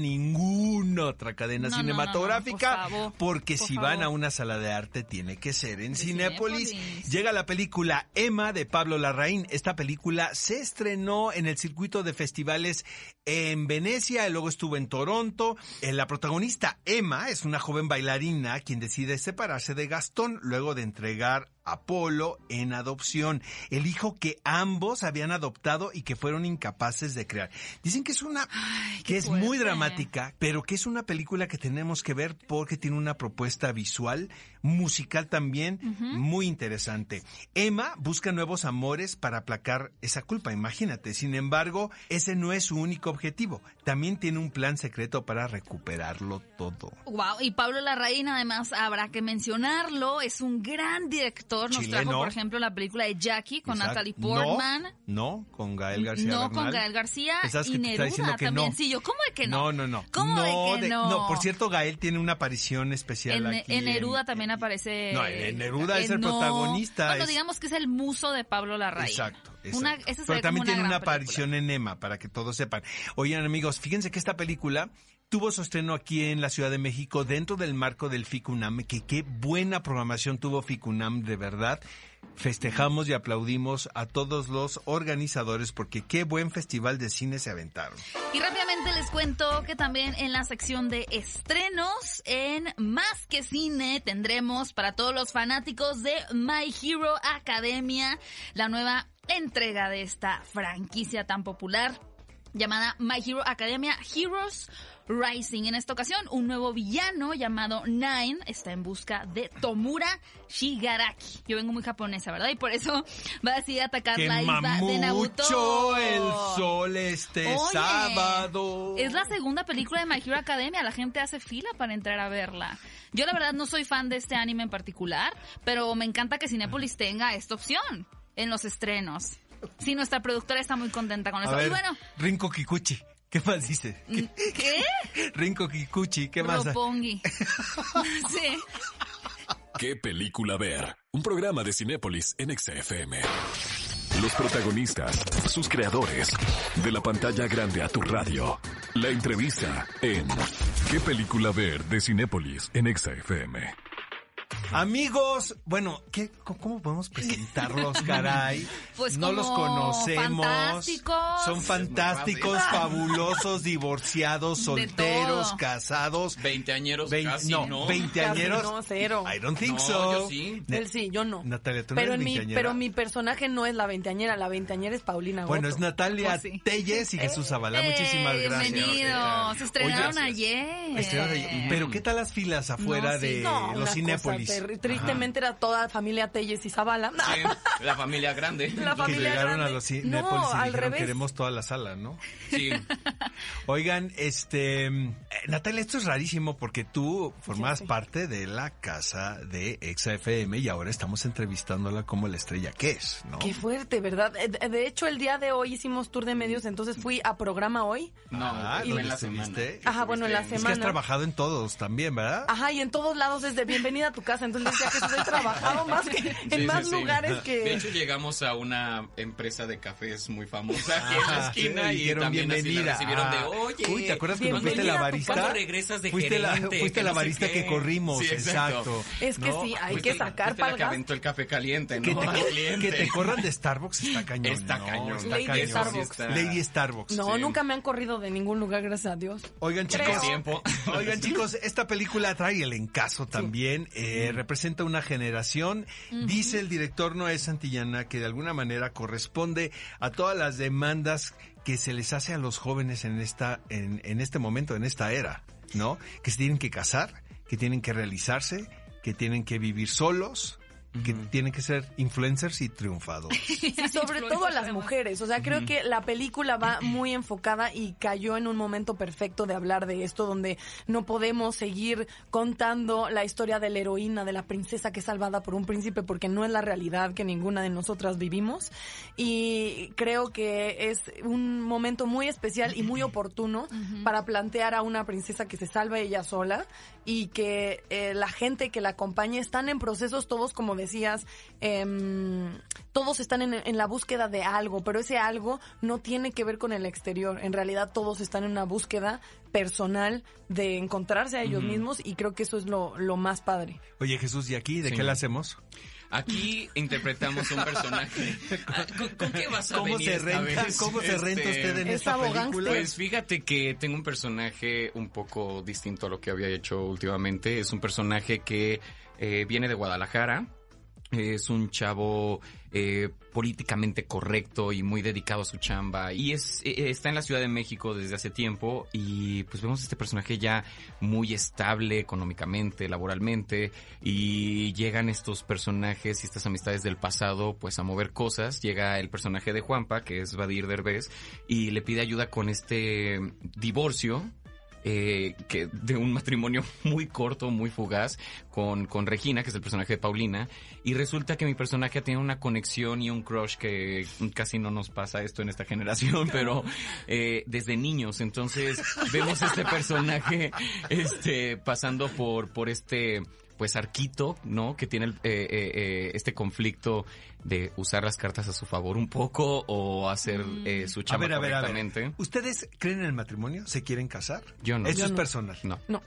[SPEAKER 2] ninguna otra cadena
[SPEAKER 1] No, no, no, no,
[SPEAKER 2] cinematográfica,
[SPEAKER 1] por
[SPEAKER 2] porque
[SPEAKER 1] por
[SPEAKER 2] si van a una sala de arte tiene que ser en
[SPEAKER 1] De
[SPEAKER 2] Cinépolis.
[SPEAKER 1] Cinépolis.
[SPEAKER 2] Llega la película Emma de Pablo Larraín. Esta película se estrenó en el circuito de festivales en Venecia, y luego estuvo en Toronto. Eh, La protagonista Emma es una joven bailarina quien decide separarse de Gastón luego de entregar a Polo en adopción, el hijo que ambos habían adoptado y que fueron incapaces de crear. Dicen que es una
[SPEAKER 1] Ay,
[SPEAKER 2] que es muy dramática, pero que es una película que tenemos que ver porque tiene una propuesta visual, musical también, muy interesante. Emma busca nuevos amores para aplacar esa culpa, imagínate. Sin embargo, ese no es su único objetivo. También tiene un plan secreto para recuperarlo todo.
[SPEAKER 1] Wow, y Pablo Larraín, además, habrá que mencionarlo, es un gran director. Nos
[SPEAKER 2] Chileno.
[SPEAKER 1] trajo, por ejemplo, la película de Jackie con
[SPEAKER 2] Exacto.
[SPEAKER 1] Natalie Portman.
[SPEAKER 2] No, no, con Gael García
[SPEAKER 1] No,
[SPEAKER 2] Bernal.
[SPEAKER 1] con Gael García y
[SPEAKER 2] que
[SPEAKER 1] Neruda
[SPEAKER 2] diciendo que
[SPEAKER 1] también.
[SPEAKER 2] no.
[SPEAKER 1] Sí, yo, ¿cómo de que no?
[SPEAKER 2] No, no, no.
[SPEAKER 1] ¿Cómo de que no?
[SPEAKER 2] por cierto, Gael tiene una aparición especial
[SPEAKER 1] En,
[SPEAKER 2] aquí.
[SPEAKER 1] en Neruda también aparece.
[SPEAKER 2] No, en Neruda es el
[SPEAKER 1] no.
[SPEAKER 2] protagonista,
[SPEAKER 1] Bueno,
[SPEAKER 2] es-
[SPEAKER 1] digamos que es el muso de Pablo Larraín.
[SPEAKER 2] Exacto. exacto.
[SPEAKER 1] Una, esa
[SPEAKER 2] Pero también
[SPEAKER 1] una
[SPEAKER 2] tiene una aparición en Emma, para que todos sepan. Oigan, amigos, fíjense que esta película tuvo su estreno aquí en la Ciudad de México dentro del marco del FICUNAM, que qué buena programación tuvo FICUNAM, de verdad. Festejamos y aplaudimos a todos los organizadores porque qué buen festival de cine se aventaron.
[SPEAKER 1] Y rápidamente les cuento que también en la sección de estrenos, en Más que Cine, tendremos para todos los fanáticos de My Hero Academia la nueva entrega de esta franquicia tan popular llamada My Hero Academia Heroes Rising. En esta ocasión, un nuevo villano llamado Nine está en busca de Tomura Shigaraki. Yo vengo muy japonesa, ¿verdad? Y por eso va a decidir atacar la isla de Nabuto.
[SPEAKER 2] el sol este
[SPEAKER 1] Oye,
[SPEAKER 2] sábado.
[SPEAKER 1] Es la segunda película de My Hero Academia. La gente hace fila para entrar a verla. Yo la verdad no soy fan de este anime en particular, pero me encanta que Cinépolis tenga esta opción en los estrenos. Sí, nuestra productora está muy contenta con eso. Y bueno,
[SPEAKER 2] Rinko Kikuchi, ¿qué más dice?
[SPEAKER 1] ¿qué?
[SPEAKER 2] Rinko Kikuchi, ¿qué más?
[SPEAKER 1] Roppongi. sí.
[SPEAKER 3] ¿Qué película ver? Un programa de Cinépolis en XFM. Los protagonistas, sus creadores, de la pantalla grande a tu radio. La entrevista en ¿Qué película ver? de Cinépolis en XFM.
[SPEAKER 2] Amigos, bueno, ¿qué, cómo, podemos presentarlos, caray?
[SPEAKER 1] Pues
[SPEAKER 2] no
[SPEAKER 1] como
[SPEAKER 2] los conocemos.
[SPEAKER 1] fantásticos.
[SPEAKER 2] Son fantásticos, fabulosos, divorciados, solteros, casados.
[SPEAKER 4] Veinteañeros
[SPEAKER 2] Vein-
[SPEAKER 4] casi,
[SPEAKER 2] no,
[SPEAKER 4] ¿no?
[SPEAKER 2] veinteañeros.
[SPEAKER 5] No, cero.
[SPEAKER 2] I don't think
[SPEAKER 4] No,
[SPEAKER 2] so.
[SPEAKER 4] yo sí.
[SPEAKER 5] Él sí, yo no.
[SPEAKER 2] Natalia, tú no
[SPEAKER 5] pero,
[SPEAKER 2] eres
[SPEAKER 5] en mi, pero mi personaje no es la veinteañera, la veinteañera es Paulina
[SPEAKER 2] Bueno,
[SPEAKER 5] Goto.
[SPEAKER 2] es Natalia
[SPEAKER 1] Pues sí.
[SPEAKER 2] Telles y Jesús Zavala. Muchísimas
[SPEAKER 1] Eh,
[SPEAKER 2] gracias.
[SPEAKER 1] Bienvenidos. Se estrenaron
[SPEAKER 2] Oye,
[SPEAKER 1] ayer.
[SPEAKER 2] Estrenaron ayer. Pero ¿qué tal las filas afuera
[SPEAKER 1] No, sí.
[SPEAKER 2] de los
[SPEAKER 5] cosa Tristemente era toda la familia Telles y Zavala.
[SPEAKER 4] Sí, la familia grande.
[SPEAKER 5] La
[SPEAKER 2] que
[SPEAKER 5] familia
[SPEAKER 2] llegaron a los
[SPEAKER 5] No,
[SPEAKER 2] Cinépolis y
[SPEAKER 5] al
[SPEAKER 2] dijeron
[SPEAKER 5] revés.
[SPEAKER 2] queremos toda la sala, ¿no?
[SPEAKER 4] Sí.
[SPEAKER 2] Oigan, este, eh, Natalia, esto es rarísimo porque tú formabas parte de la casa de ExaFM y ahora estamos entrevistándola como la estrella que es, ¿no?
[SPEAKER 5] Qué fuerte, ¿verdad? Eh, De hecho, el día de hoy hicimos tour de medios, entonces fui a programa hoy.
[SPEAKER 4] No,
[SPEAKER 2] Ah, ¿dónde
[SPEAKER 4] en la semana.
[SPEAKER 5] Ajá, bueno, en la
[SPEAKER 2] Es que has
[SPEAKER 5] semana.
[SPEAKER 2] trabajado en todos también, ¿verdad?
[SPEAKER 5] Ajá, y en todos lados es de bienvenida a tu casa. Entonces decía que he trabajado más que en
[SPEAKER 4] Sí,
[SPEAKER 5] más
[SPEAKER 4] sí, sí.
[SPEAKER 5] lugares que.
[SPEAKER 4] De hecho, llegamos a una empresa de cafés muy famosa aquí en la esquina
[SPEAKER 2] sí,
[SPEAKER 4] y
[SPEAKER 2] dijeron
[SPEAKER 4] también así la
[SPEAKER 2] bienvenida.
[SPEAKER 4] recibieron de,
[SPEAKER 2] Ah.
[SPEAKER 4] oye.
[SPEAKER 2] Uy, ¿te acuerdas cuando fuiste
[SPEAKER 5] bienvenida
[SPEAKER 2] la barista?
[SPEAKER 4] ¿Cuándo regresas de
[SPEAKER 2] fuiste la,
[SPEAKER 4] gerente?
[SPEAKER 2] fuiste la
[SPEAKER 4] no sé
[SPEAKER 2] barista que corrimos,
[SPEAKER 4] Sí,
[SPEAKER 2] exacto.
[SPEAKER 5] Es que
[SPEAKER 2] ¿no?
[SPEAKER 5] sí, hay
[SPEAKER 4] Fuiste
[SPEAKER 5] que
[SPEAKER 4] la-
[SPEAKER 5] sacar
[SPEAKER 4] fuiste la que aventó el café caliente, ¿no?
[SPEAKER 2] Que te, que corran de Starbucks está cañón.
[SPEAKER 4] Está
[SPEAKER 2] ¿no?
[SPEAKER 4] cañón.
[SPEAKER 2] Está
[SPEAKER 5] Lady
[SPEAKER 2] cañón.
[SPEAKER 5] Starbucks.
[SPEAKER 2] Lady Starbucks.
[SPEAKER 5] No, nunca me han corrido de ningún lugar, gracias a Dios.
[SPEAKER 2] Oigan chicos,
[SPEAKER 4] Tiempo.
[SPEAKER 2] oigan chicos, esta película trae el encaso también, eh, representa una generación. Dice el director Noé Santillana que de alguna manera corresponde a todas las demandas que se les hace a los jóvenes en esta, en, en este momento, en esta era, ¿no? Que se tienen que casar, que tienen que realizarse, que tienen que vivir solos, que tienen que ser influencers y triunfadores.
[SPEAKER 5] Sí, sobre todo las mujeres. O sea, creo que la película va muy enfocada y cayó en un momento perfecto de hablar de esto, donde no podemos seguir contando la historia de la heroína, de la princesa que es salvada por un príncipe, porque no es la realidad que ninguna de nosotras vivimos. Y creo que es un momento muy especial y muy oportuno para plantear a una princesa que se salva ella sola y que eh, la gente que la acompañe están en procesos todos, como decías, em, todos están en, en la búsqueda de algo, pero ese algo no tiene que ver con el exterior. En realidad todos están en una búsqueda personal de encontrarse a ellos mismos y creo que eso es lo, lo más padre.
[SPEAKER 2] Oye Jesús, ¿y aquí de
[SPEAKER 4] Sí.
[SPEAKER 2] qué la hacemos?
[SPEAKER 4] Aquí interpretamos un personaje. Ah, ¿Con, con qué vas a
[SPEAKER 2] ¿Cómo
[SPEAKER 4] venir
[SPEAKER 2] se
[SPEAKER 4] esta
[SPEAKER 2] renta,
[SPEAKER 4] vez?
[SPEAKER 2] cómo se renta
[SPEAKER 4] Este,
[SPEAKER 2] usted en
[SPEAKER 5] Es
[SPEAKER 2] esta película?
[SPEAKER 4] Pues fíjate que tengo un personaje un poco distinto a lo que había hecho últimamente. Es un personaje que eh, viene de Guadalajara. Es un chavo eh, políticamente correcto y muy dedicado a su chamba. Y es eh, está en la Ciudad de México desde hace tiempo. Y pues vemos este personaje ya muy estable económicamente, laboralmente. Y llegan estos personajes y estas amistades del pasado pues a mover cosas. Llega el personaje de Juanpa, que es Vadir Derbez, y le pide ayuda con este divorcio eh, que de un matrimonio muy corto, muy fugaz, con, con Regina, que es el personaje de Paulina, y resulta que mi personaje tiene una conexión y un crush que casi no nos pasa esto en esta generación, pero eh, desde niños, entonces vemos este personaje este pasando por, por este pues arquito, ¿no? Que tiene el, eh, eh, eh, este conflicto de usar las cartas a su favor un poco o hacer eh, su
[SPEAKER 2] A
[SPEAKER 4] chamba
[SPEAKER 2] ver, a ver, a ver. ¿Ustedes creen en el matrimonio? ¿Se quieren casar?
[SPEAKER 4] Yo no.
[SPEAKER 2] Eso
[SPEAKER 4] Yo
[SPEAKER 2] es
[SPEAKER 5] no.
[SPEAKER 2] personal.
[SPEAKER 4] No.
[SPEAKER 5] No.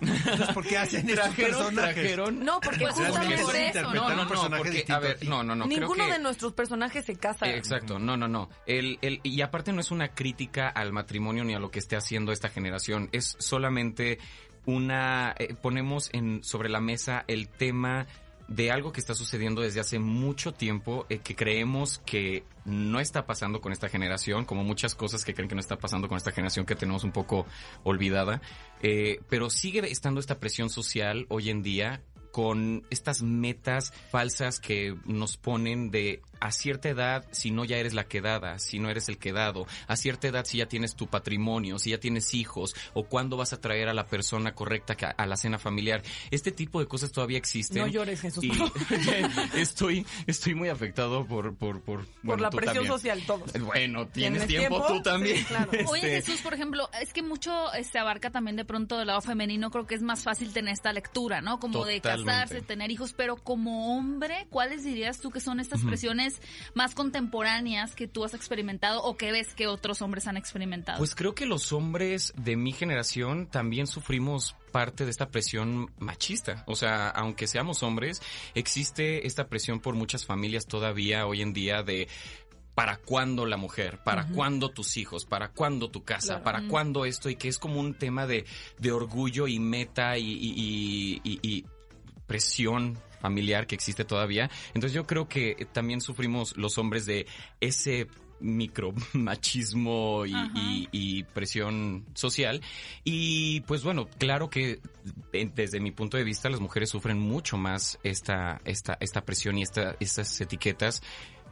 [SPEAKER 2] Entonces, ¿por qué hacen estos
[SPEAKER 4] Trajeron,
[SPEAKER 2] personajes?
[SPEAKER 4] trajeron.
[SPEAKER 5] No, porque
[SPEAKER 1] Pues
[SPEAKER 5] justamente
[SPEAKER 2] por
[SPEAKER 1] eso,
[SPEAKER 4] No, no, no,
[SPEAKER 2] personaje
[SPEAKER 4] porque,
[SPEAKER 2] distinto
[SPEAKER 4] a ver, no, no, no. creo
[SPEAKER 5] ninguno
[SPEAKER 4] que-
[SPEAKER 5] de nuestros personajes se casa.
[SPEAKER 4] Eh, Exacto, no, no, no. El, el, y aparte no es una crítica al matrimonio ni a lo que esté haciendo esta generación, es solamente una... eh, ponemos en, sobre la mesa el tema de algo que está sucediendo desde hace mucho tiempo, eh, que creemos que no está pasando con esta generación, como muchas cosas que creen que no está pasando con esta generación que tenemos un poco olvidada, eh, pero sigue estando esta presión social hoy en día con estas metas falsas que nos ponen de a cierta edad si no ya eres la quedada, si no eres el quedado, a cierta edad si ya tienes tu patrimonio, si ya tienes hijos o cuándo vas a traer a la persona correcta a la cena familiar. Este tipo de cosas todavía existen.
[SPEAKER 5] No llores, Jesús.
[SPEAKER 4] Y estoy estoy muy afectado por por por,
[SPEAKER 5] Por
[SPEAKER 4] bueno,
[SPEAKER 5] la
[SPEAKER 4] tú
[SPEAKER 5] presión
[SPEAKER 4] también.
[SPEAKER 5] social, todos.
[SPEAKER 4] Bueno, tienes,
[SPEAKER 5] ¿Tienes
[SPEAKER 4] tiempo,
[SPEAKER 5] tiempo?
[SPEAKER 4] tú también.
[SPEAKER 5] Sí, claro.
[SPEAKER 1] Oye,
[SPEAKER 4] Este,
[SPEAKER 1] Jesús, por ejemplo, es que mucho se abarca también de pronto del lado femenino, creo que es más fácil tener esta lectura, ¿no? Como de casarse, tener hijos, pero como hombre, ¿cuáles dirías tú que son estas presiones más contemporáneas que tú has experimentado o que ves que otros hombres han experimentado?
[SPEAKER 4] Pues creo que los hombres de mi generación también sufrimos parte de esta presión machista. O sea, aunque seamos hombres, existe esta presión por muchas familias todavía hoy en día de ¿Para cuándo la mujer? ¿Para cuándo tus hijos? ¿Para cuándo tu casa?
[SPEAKER 5] Claro.
[SPEAKER 4] ¿Para cuándo esto? Y que es como un tema de, de orgullo y meta y, y- y- y- y presión familiar que existe todavía. Entonces yo creo que también sufrimos los hombres de ese micromachismo y- y presión social. Y pues bueno, claro que eh, desde mi punto de vista las mujeres sufren mucho más esta, esta, esta presión y esta, estas etiquetas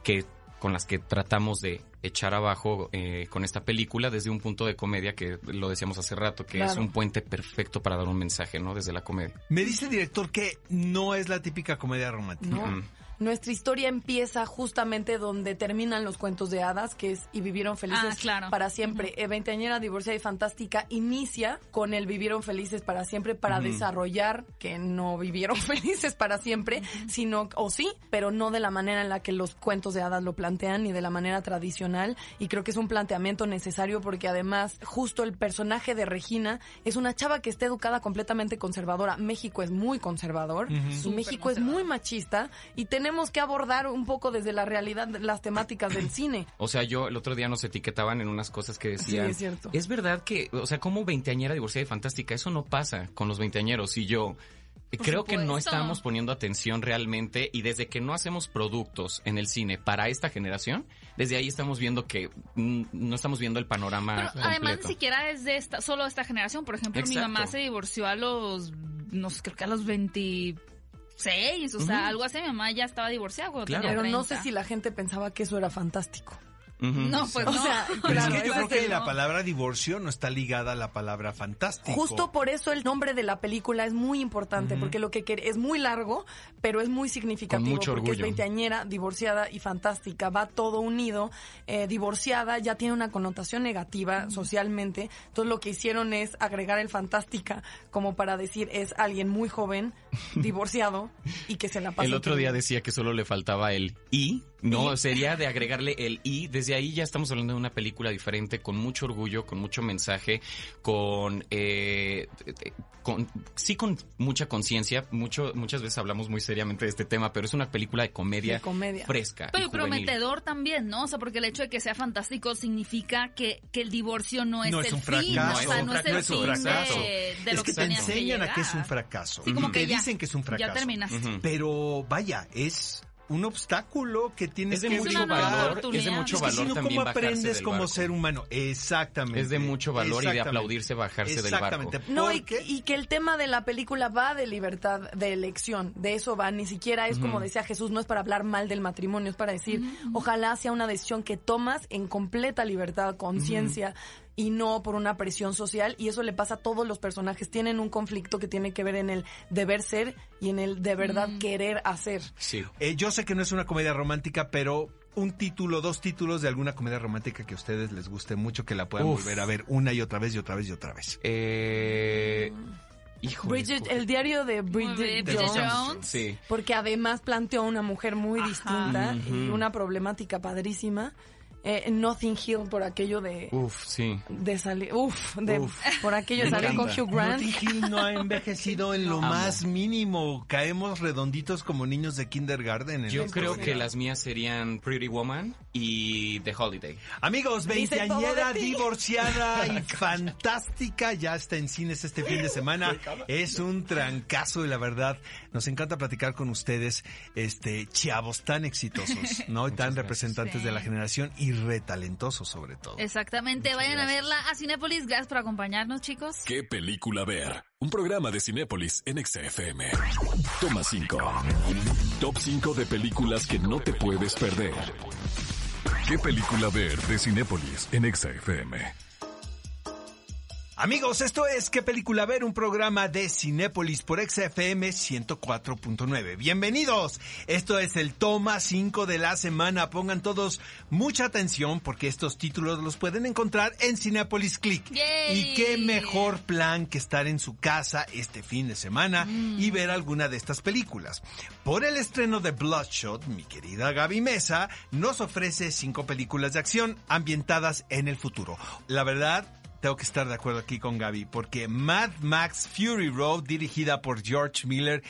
[SPEAKER 4] que con las que tratamos de echar abajo eh, con esta película desde un punto de comedia que lo decíamos hace rato, que es un puente perfecto para dar un mensaje, ¿no? Desde la comedia.
[SPEAKER 2] Me dice el director que no es la típica comedia romántica.
[SPEAKER 5] No.
[SPEAKER 4] Mm.
[SPEAKER 5] Nuestra historia empieza justamente donde terminan los cuentos de hadas, que es Y vivieron felices
[SPEAKER 1] Ah, claro.
[SPEAKER 5] para siempre. Eh, Veinteañera, divorciada y fantástica inicia con el Vivieron felices para siempre para desarrollar que no vivieron felices para siempre, sino, o sí, pero no de la manera en la que los cuentos de hadas lo plantean ni de la manera tradicional. Y creo que es un planteamiento necesario porque además justo el personaje de Regina es una chava que está educada completamente conservadora. México es muy conservador México es muy machista y tenemos que abordar un poco desde la realidad las temáticas del cine.
[SPEAKER 4] O sea, yo el otro día nos etiquetaban en unas cosas que decían.
[SPEAKER 5] Sí, es cierto.
[SPEAKER 4] verdad que, o sea, como veinteañera divorciada y fantástica, eso no pasa con los veinteañeros. Y yo
[SPEAKER 1] Por
[SPEAKER 4] creo que no estamos poniendo atención realmente. Y desde que no hacemos productos en el cine para esta generación, desde ahí estamos viendo que mm, no estamos viendo el panorama
[SPEAKER 1] Pero
[SPEAKER 4] completo.
[SPEAKER 1] además ni siquiera es de esta, solo esta generación. Por ejemplo, mi mamá se divorció a los, no sé, creo que a los 26, o sea, algo así. Mi mamá ya estaba divorciada cuando
[SPEAKER 4] Claro.
[SPEAKER 1] tenía
[SPEAKER 5] Pero no
[SPEAKER 1] 30.
[SPEAKER 5] sé si la gente pensaba que eso era fantástico.
[SPEAKER 1] No, pues
[SPEAKER 5] O
[SPEAKER 1] no.
[SPEAKER 5] sea,
[SPEAKER 2] Pero
[SPEAKER 5] Claro,
[SPEAKER 2] es que yo creo que la palabra divorcio no está ligada a la palabra fantástico.
[SPEAKER 5] Justo por eso el nombre de la película es muy importante, porque lo que es muy largo, pero es muy significativo,
[SPEAKER 4] Con mucho
[SPEAKER 5] porque es veinteañera, divorciada y fantástica, va todo unido. Eh, divorciada ya tiene una connotación negativa socialmente, entonces lo que hicieron es agregar el fantástica como para decir es alguien muy joven, divorciado y que se la pasa.
[SPEAKER 4] El otro día decía que solo le faltaba el i, no, sería de agregarle el i. Desde ahí ya estamos hablando de una película diferente, con mucho orgullo, con mucho mensaje, con, eh, con sí con mucha conciencia. Mucho, muchas veces hablamos muy seriamente de este tema, pero es una película de comedia,
[SPEAKER 5] De comedia.
[SPEAKER 4] fresca. y
[SPEAKER 1] Pero
[SPEAKER 4] juvenil.
[SPEAKER 1] prometedor también, ¿no? O sea, porque el hecho de que sea fantástico significa que, que el divorcio no es
[SPEAKER 2] No
[SPEAKER 1] el
[SPEAKER 2] es un
[SPEAKER 1] fin,
[SPEAKER 2] fracaso,
[SPEAKER 1] o sea, no es el
[SPEAKER 2] no es un
[SPEAKER 1] fin
[SPEAKER 2] fracaso.
[SPEAKER 1] de, de
[SPEAKER 2] es
[SPEAKER 1] lo
[SPEAKER 2] que
[SPEAKER 1] que,
[SPEAKER 2] te
[SPEAKER 1] tenías que
[SPEAKER 2] enseñan a que es un fracaso.
[SPEAKER 1] Sí, como
[SPEAKER 2] te
[SPEAKER 1] que ya,
[SPEAKER 2] dicen que es un fracaso.
[SPEAKER 1] Ya terminaste.
[SPEAKER 4] Ujú.
[SPEAKER 2] Pero vaya, es un obstáculo que tienes
[SPEAKER 4] Es de
[SPEAKER 2] que
[SPEAKER 4] mucho valor, es de mucho
[SPEAKER 2] Es que
[SPEAKER 4] valor
[SPEAKER 2] no,
[SPEAKER 4] también
[SPEAKER 2] ¿cómo
[SPEAKER 4] bajarse
[SPEAKER 2] aprendes
[SPEAKER 4] del
[SPEAKER 2] como ser humano? Exactamente.
[SPEAKER 4] Es de mucho valor y de aplaudirse bajarse del barco.
[SPEAKER 2] Exactamente.
[SPEAKER 5] No, y,
[SPEAKER 2] porque-
[SPEAKER 5] y que el tema de la película va de libertad de elección, de eso va, ni siquiera es como decía Jesús, no es para hablar mal del matrimonio, es para decir, ojalá sea una decisión que tomas en completa libertad, conciencia y no por una presión social, y eso le pasa a todos los personajes, tienen un conflicto que tiene que ver en el deber ser y en el de verdad querer hacer.
[SPEAKER 4] Sí.
[SPEAKER 2] Eh, yo sé que no es una comedia romántica, pero un título, dos títulos de alguna comedia romántica que a ustedes les guste mucho, que la puedan
[SPEAKER 4] Uf.
[SPEAKER 2] volver a ver una y otra vez y otra vez y otra vez.
[SPEAKER 4] Eh, Hijo.
[SPEAKER 5] Bridget, el diario de Bridget,
[SPEAKER 1] Bridget
[SPEAKER 5] Jones.
[SPEAKER 1] Jones.
[SPEAKER 4] Sí.
[SPEAKER 5] Porque además planteó una mujer muy distinta y una problemática padrísima. Eh, Nothing Hill por aquello de,
[SPEAKER 4] Uf, sí.
[SPEAKER 5] de salir. Uf, de,
[SPEAKER 2] Uf.
[SPEAKER 5] por aquello de salir con. Hugh Grant.
[SPEAKER 2] Notting Hill no ha envejecido en lo
[SPEAKER 4] Amo.
[SPEAKER 2] más mínimo. Caemos redonditos como niños de kindergarten. en
[SPEAKER 4] Yo creo que las mías serían Pretty Woman y The Holiday.
[SPEAKER 2] Amigos, veinteañera, divorciada y fantástica, ya está en cines este fin de semana. Es un trancazo y la verdad, nos encanta platicar con ustedes, este, chavos tan exitosos, ¿no? Y tan representantes
[SPEAKER 1] Sí.
[SPEAKER 2] de la generación y retalentosos sobre todo.
[SPEAKER 1] Exactamente, vayan a verla a Cinépolis. Gracias por acompañarnos, chicos.
[SPEAKER 3] ¿Qué película ver? Un programa de Cinépolis en XFM. Toma 5. Top 5 de películas que no te puedes perder. ¿Qué película ver de Cinépolis en XFM?
[SPEAKER 2] Amigos, esto es ¿Qué película ver? Un programa de Cinépolis por XFM 104.9. Bienvenidos. Esto es el toma 5 de la semana. Pongan todos mucha atención porque estos títulos los pueden encontrar en Cinépolis Click.
[SPEAKER 1] Yay.
[SPEAKER 2] Y qué mejor plan que estar en su casa este fin de semana y ver alguna de estas películas. Por el estreno de Bloodshot, mi querida Gaby Mesa nos ofrece cinco películas de acción ambientadas en el futuro. La verdad, tengo que estar de acuerdo aquí con Gaby, porque Mad Max Fury Road, dirigida por George Miller,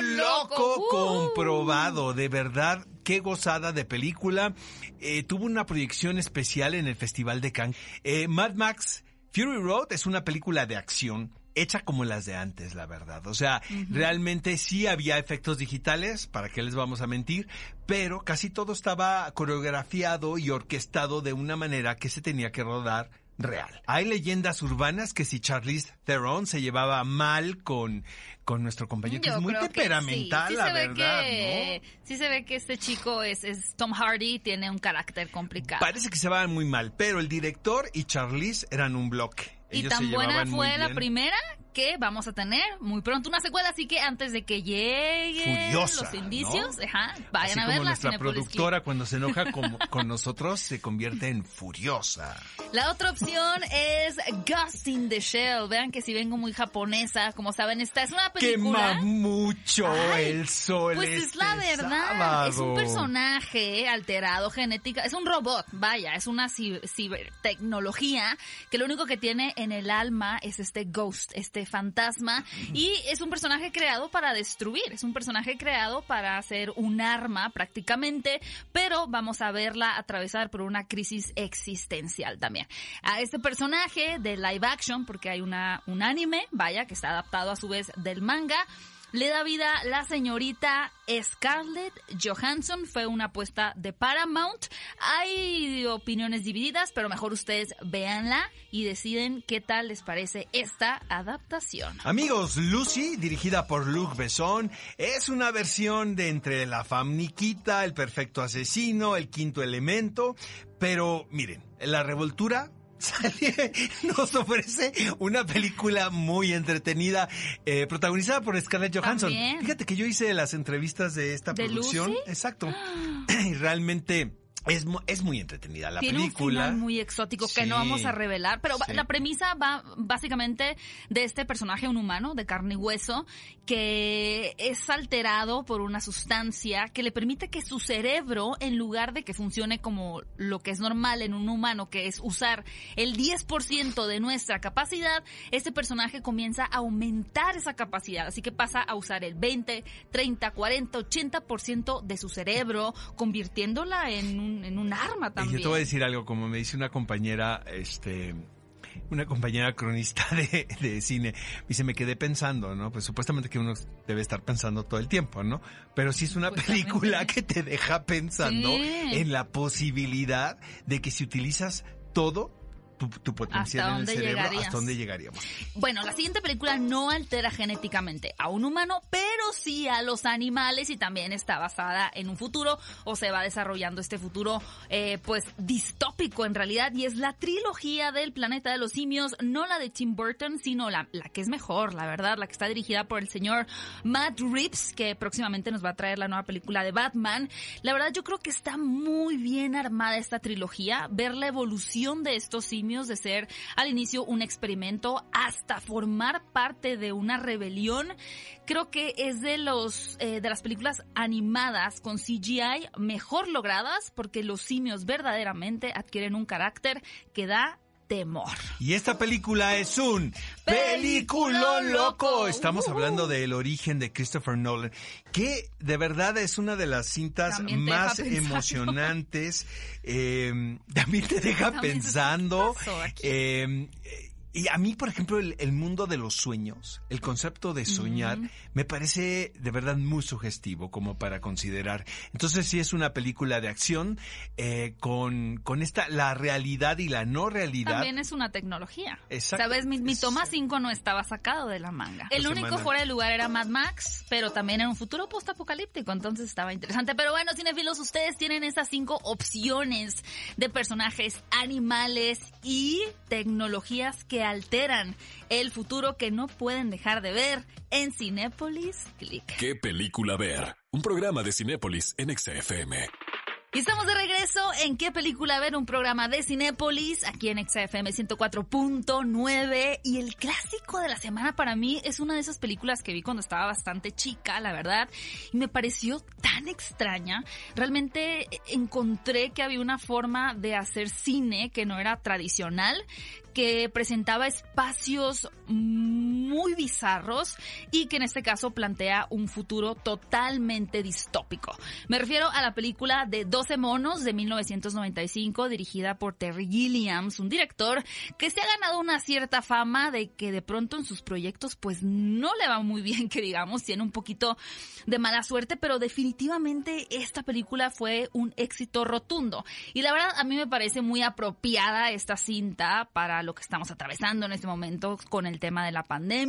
[SPEAKER 1] loco.
[SPEAKER 2] loco
[SPEAKER 1] Uh.
[SPEAKER 2] comprobado, de verdad. Qué gozada de película. Eh, tuvo una proyección especial en el Festival de Cannes. Eh, Mad Max Fury Road es una película de acción hecha como las de antes, la verdad. O sea, realmente sí había efectos digitales, para qué les vamos a mentir, pero casi todo estaba coreografiado y orquestado de una manera que se tenía que rodar real. Hay leyendas urbanas que si Charlize Theron se llevaba mal con, con nuestro compañero, que es muy temperamental,
[SPEAKER 1] sí. Sí
[SPEAKER 2] la verdad,
[SPEAKER 1] que,
[SPEAKER 2] ¿no?
[SPEAKER 1] Sí se ve que este chico es, es Tom Hardy tiene un carácter complicado.
[SPEAKER 2] Parece que se van muy mal, pero el director y Charlize eran un bloque.
[SPEAKER 1] Y tan buena fue la primera que vamos a tener muy pronto una secuela, así que antes de que lleguen
[SPEAKER 2] Furiosa,
[SPEAKER 1] los indicios,
[SPEAKER 2] ¿no?
[SPEAKER 1] ajá, vayan
[SPEAKER 2] Así
[SPEAKER 1] a
[SPEAKER 2] como
[SPEAKER 1] verla.
[SPEAKER 2] nuestra
[SPEAKER 1] Cinépolis
[SPEAKER 2] productora cuando se enoja con, con nosotros se convierte en furiosa.
[SPEAKER 1] La otra opción es Ghost in the Shell. Vean que si vengo muy japonesa, como saben, esta es una película.
[SPEAKER 2] Quema mucho
[SPEAKER 1] Ay,
[SPEAKER 2] el sol.
[SPEAKER 1] Pues es la
[SPEAKER 2] este
[SPEAKER 1] verdad,
[SPEAKER 2] sábado.
[SPEAKER 1] es un personaje alterado genética, es un robot, vaya, es una ci- cibertecnología que lo único que tiene en el alma es este ghost, este fantasma y es un personaje creado para destruir, es un personaje creado para hacer un arma prácticamente, pero vamos a verla atravesar por una crisis existencial también. A este personaje de live action, porque hay una un anime, vaya, que está adaptado a su vez del manga, le da vida la señorita Scarlett Johansson. Fue una apuesta de Paramount. Hay opiniones divididas, pero mejor ustedes véanla y deciden qué tal les parece esta adaptación.
[SPEAKER 2] Amigos, Lucy, dirigida por Luc Besson, es una versión de entre la famniquita, el perfecto asesino, el quinto elemento, pero miren, la revoltura sale- nos ofrece una película muy entretenida, eh, protagonizada por Scarlett Johansson.
[SPEAKER 1] También.
[SPEAKER 2] Fíjate que yo hice las entrevistas de esta
[SPEAKER 1] ¿De
[SPEAKER 2] producción.
[SPEAKER 1] Lucy?
[SPEAKER 2] Exacto. y realmente es, es muy entretenida la
[SPEAKER 1] Tiene
[SPEAKER 2] película.
[SPEAKER 1] un final muy exótico que no vamos a revelar, pero
[SPEAKER 2] Sí.
[SPEAKER 1] la premisa va básicamente de este personaje, un humano de carne y hueso, que es alterado por una sustancia que le permite que su cerebro, en lugar de que funcione como lo que es normal en un humano, que es usar el 10% de nuestra capacidad, este personaje comienza a aumentar esa capacidad, así que pasa a usar el 20, 30, 40, 80% de su cerebro, convirtiéndola en un, en un arma
[SPEAKER 2] Y
[SPEAKER 1] también.
[SPEAKER 2] Yo te voy a decir algo, como me dice una compañera, este, una compañera cronista de, de cine, dice, me quedé pensando, ¿no? Pues supuestamente que uno debe estar pensando todo el tiempo, ¿no? Pero sí es una película que te deja pensando
[SPEAKER 1] Sí.
[SPEAKER 2] en la posibilidad de que si utilizas todo, tu, tu potencial
[SPEAKER 1] ¿Hasta
[SPEAKER 2] en el cerebro,
[SPEAKER 1] llegarías?
[SPEAKER 2] ¿hasta dónde llegaríamos?
[SPEAKER 1] Bueno, la siguiente película no altera genéticamente a un humano, pero sí a los animales y también está basada en un futuro o se va desarrollando este futuro eh, pues distópico en realidad y es la trilogía del planeta de los simios, no la de Tim Burton, sino la, la que es mejor, la verdad, la que está dirigida por el señor Matt Reeves, que próximamente nos va a traer la nueva película de Batman. La verdad yo creo que está muy bien armada esta trilogía, ver la evolución de estos simios, de ser al inicio un experimento hasta formar parte de una rebelión, creo que es de los eh, de las películas animadas con CGI mejor logradas porque los simios verdaderamente adquieren un carácter que da temor.
[SPEAKER 2] Y esta película es un película loco. Estamos hablando del origen de Christopher Nolan, que de verdad es una de las cintas más emocionantes. Eh, también te deja pensando. Eh, y a mí, por ejemplo, el, mundo de los sueños, el concepto de soñar, me parece de verdad muy sugestivo como para considerar. Entonces sí es una película de acción eh, con, con esta, la realidad y la no realidad.
[SPEAKER 1] También es una tecnología. Exacto. Sabes, mi, mi toma 5 no estaba sacado de la manga. El único fuera de lugar era Mad Max, pero también en un futuro post-apocalíptico, entonces estaba interesante. Pero bueno, cinefilos, ustedes tienen esas cinco opciones de personajes, animales y tecnologías que alteran el futuro que no pueden dejar de ver en Cinépolis Click.
[SPEAKER 3] ¿Qué película ver? Un programa de Cinépolis en XFM.
[SPEAKER 1] Y estamos de regreso en qué película ver, un programa de Cinépolis, aquí en XFM 104.9. Y el clásico de la semana para mí es una de esas películas que vi cuando estaba bastante chica, la verdad. Y me pareció tan extraña. Realmente encontré que había una forma de hacer cine que no era tradicional, que presentaba espacios bizarros y que en este caso plantea un futuro totalmente distópico. Me refiero a la película de 12 monos de 1995 dirigida por Terry Gilliams, un director que se ha ganado una cierta fama de que de pronto en sus proyectos pues no le va muy bien que digamos, tiene un poquito de mala suerte, pero definitivamente esta película fue un éxito rotundo. Y la verdad a mí me parece muy apropiada esta cinta para lo que estamos atravesando en este momento con el tema de la pandemia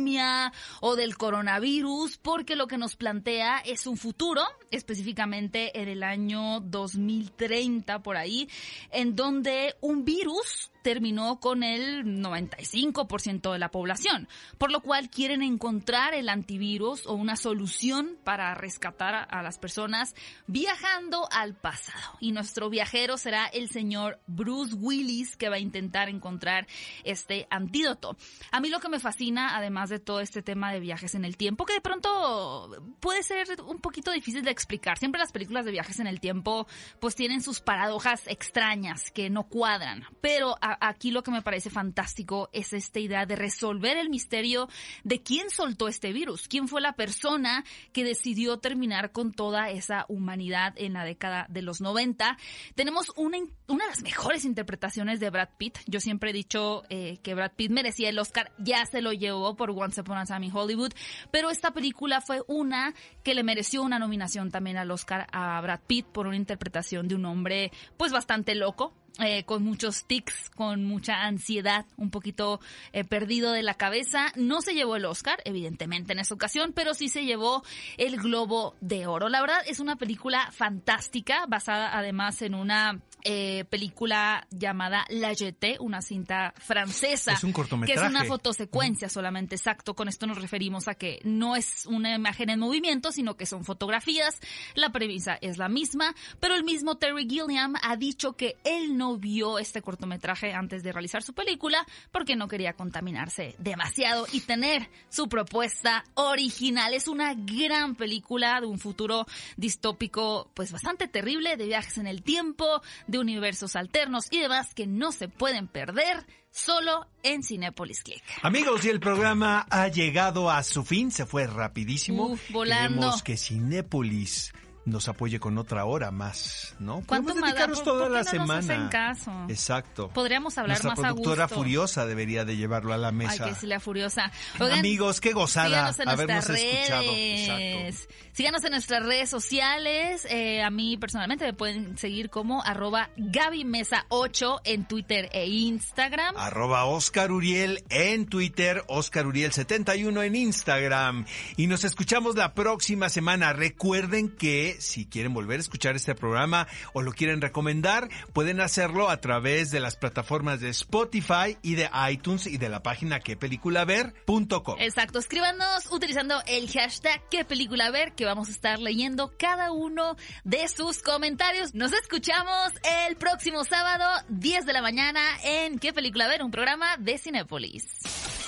[SPEAKER 1] o del coronavirus, porque lo que nos plantea es un futuro, específicamente en el año 2030 por ahí, en donde un virus terminó con el 95% de la población, por lo cual quieren encontrar el antivirus o una solución para rescatar a las personas viajando al pasado. Y nuestro viajero será el señor Bruce Willis que va a intentar encontrar este antídoto. A mí lo que me fascina, además de todo este tema de viajes en el tiempo, que de pronto puede ser un poquito difícil de explicar. Siempre las películas de viajes en el tiempo pues tienen sus paradojas extrañas que no cuadran, pero aquí lo que me parece fantástico es esta idea de resolver el misterio de quién soltó este virus, quién fue la persona que decidió terminar con toda esa humanidad en la década de los 90. Tenemos una, una de las mejores interpretaciones de Brad Pitt. Yo siempre he dicho eh, que Brad Pitt merecía el Oscar, ya se lo llevó por Once Upon a Time in Hollywood, pero esta película fue una que le mereció una nominación también al Oscar a Brad Pitt por una interpretación de un hombre pues bastante loco, eh, con muchos tics, con mucha ansiedad, un poquito eh, perdido de la cabeza. No se llevó el Oscar, evidentemente, en esa ocasión, pero sí se llevó el Globo de Oro. La verdad es una película fantástica, basada además en una eh, película llamada La Jetée, una cinta francesa.
[SPEAKER 2] Es un cortometraje.
[SPEAKER 1] Que es una fotosecuencia solamente, exacto. Con esto nos referimos a que no es una imagen en movimiento, sino que son fotografías. La premisa es la misma, pero el mismo Terry Gilliam ha dicho que él no vio este cortometraje antes de realizar su película porque no quería contaminarse demasiado y tener su propuesta original. Es una gran película de un futuro distópico pues bastante terrible, de viajes en el tiempo, de universos alternos y demás que no se pueden perder solo en Cinepolis Click.
[SPEAKER 2] Amigos, y el programa ha llegado a su fin, se fue rapidísimo.
[SPEAKER 1] volando.
[SPEAKER 2] Queremos que Cinépolis nos apoye con otra hora más, ¿no?
[SPEAKER 1] ¿Cuánto
[SPEAKER 2] Podemos
[SPEAKER 1] da?
[SPEAKER 2] dedicaros
[SPEAKER 1] ¿Por-
[SPEAKER 2] toda
[SPEAKER 1] por qué
[SPEAKER 2] la
[SPEAKER 1] no
[SPEAKER 2] semana.
[SPEAKER 1] nos hacen caso?
[SPEAKER 2] Exacto.
[SPEAKER 1] Podríamos hablar
[SPEAKER 2] Nuestra
[SPEAKER 1] más a
[SPEAKER 2] productora
[SPEAKER 1] gusto.
[SPEAKER 2] furiosa debería de llevarlo a la
[SPEAKER 1] Ay,
[SPEAKER 2] mesa.
[SPEAKER 1] que sí, la furiosa.
[SPEAKER 2] Amigos, qué gozada
[SPEAKER 1] síganos en
[SPEAKER 2] habernos escuchado.
[SPEAKER 1] redes.
[SPEAKER 2] Exacto.
[SPEAKER 1] Síganos en nuestras redes sociales. Eh, a mí personalmente me pueden seguir como arroba Gaby Mesa 8 en Twitter e Instagram.
[SPEAKER 2] Arroba Oscar Uriel en Twitter, Oscar Uriel 71 en Instagram. Y nos escuchamos la próxima semana. Recuerden que si quieren volver a escuchar este programa o lo quieren recomendar, pueden hacerlo a través de las plataformas de Spotify y de iTunes y de la página quepeliculaver.com.
[SPEAKER 1] Exacto, escríbanos utilizando el hashtag qué película ver que vamos a estar leyendo cada uno de sus comentarios. Nos escuchamos el próximo sábado 10 de la mañana en qué película ver, un programa de Cinépolis.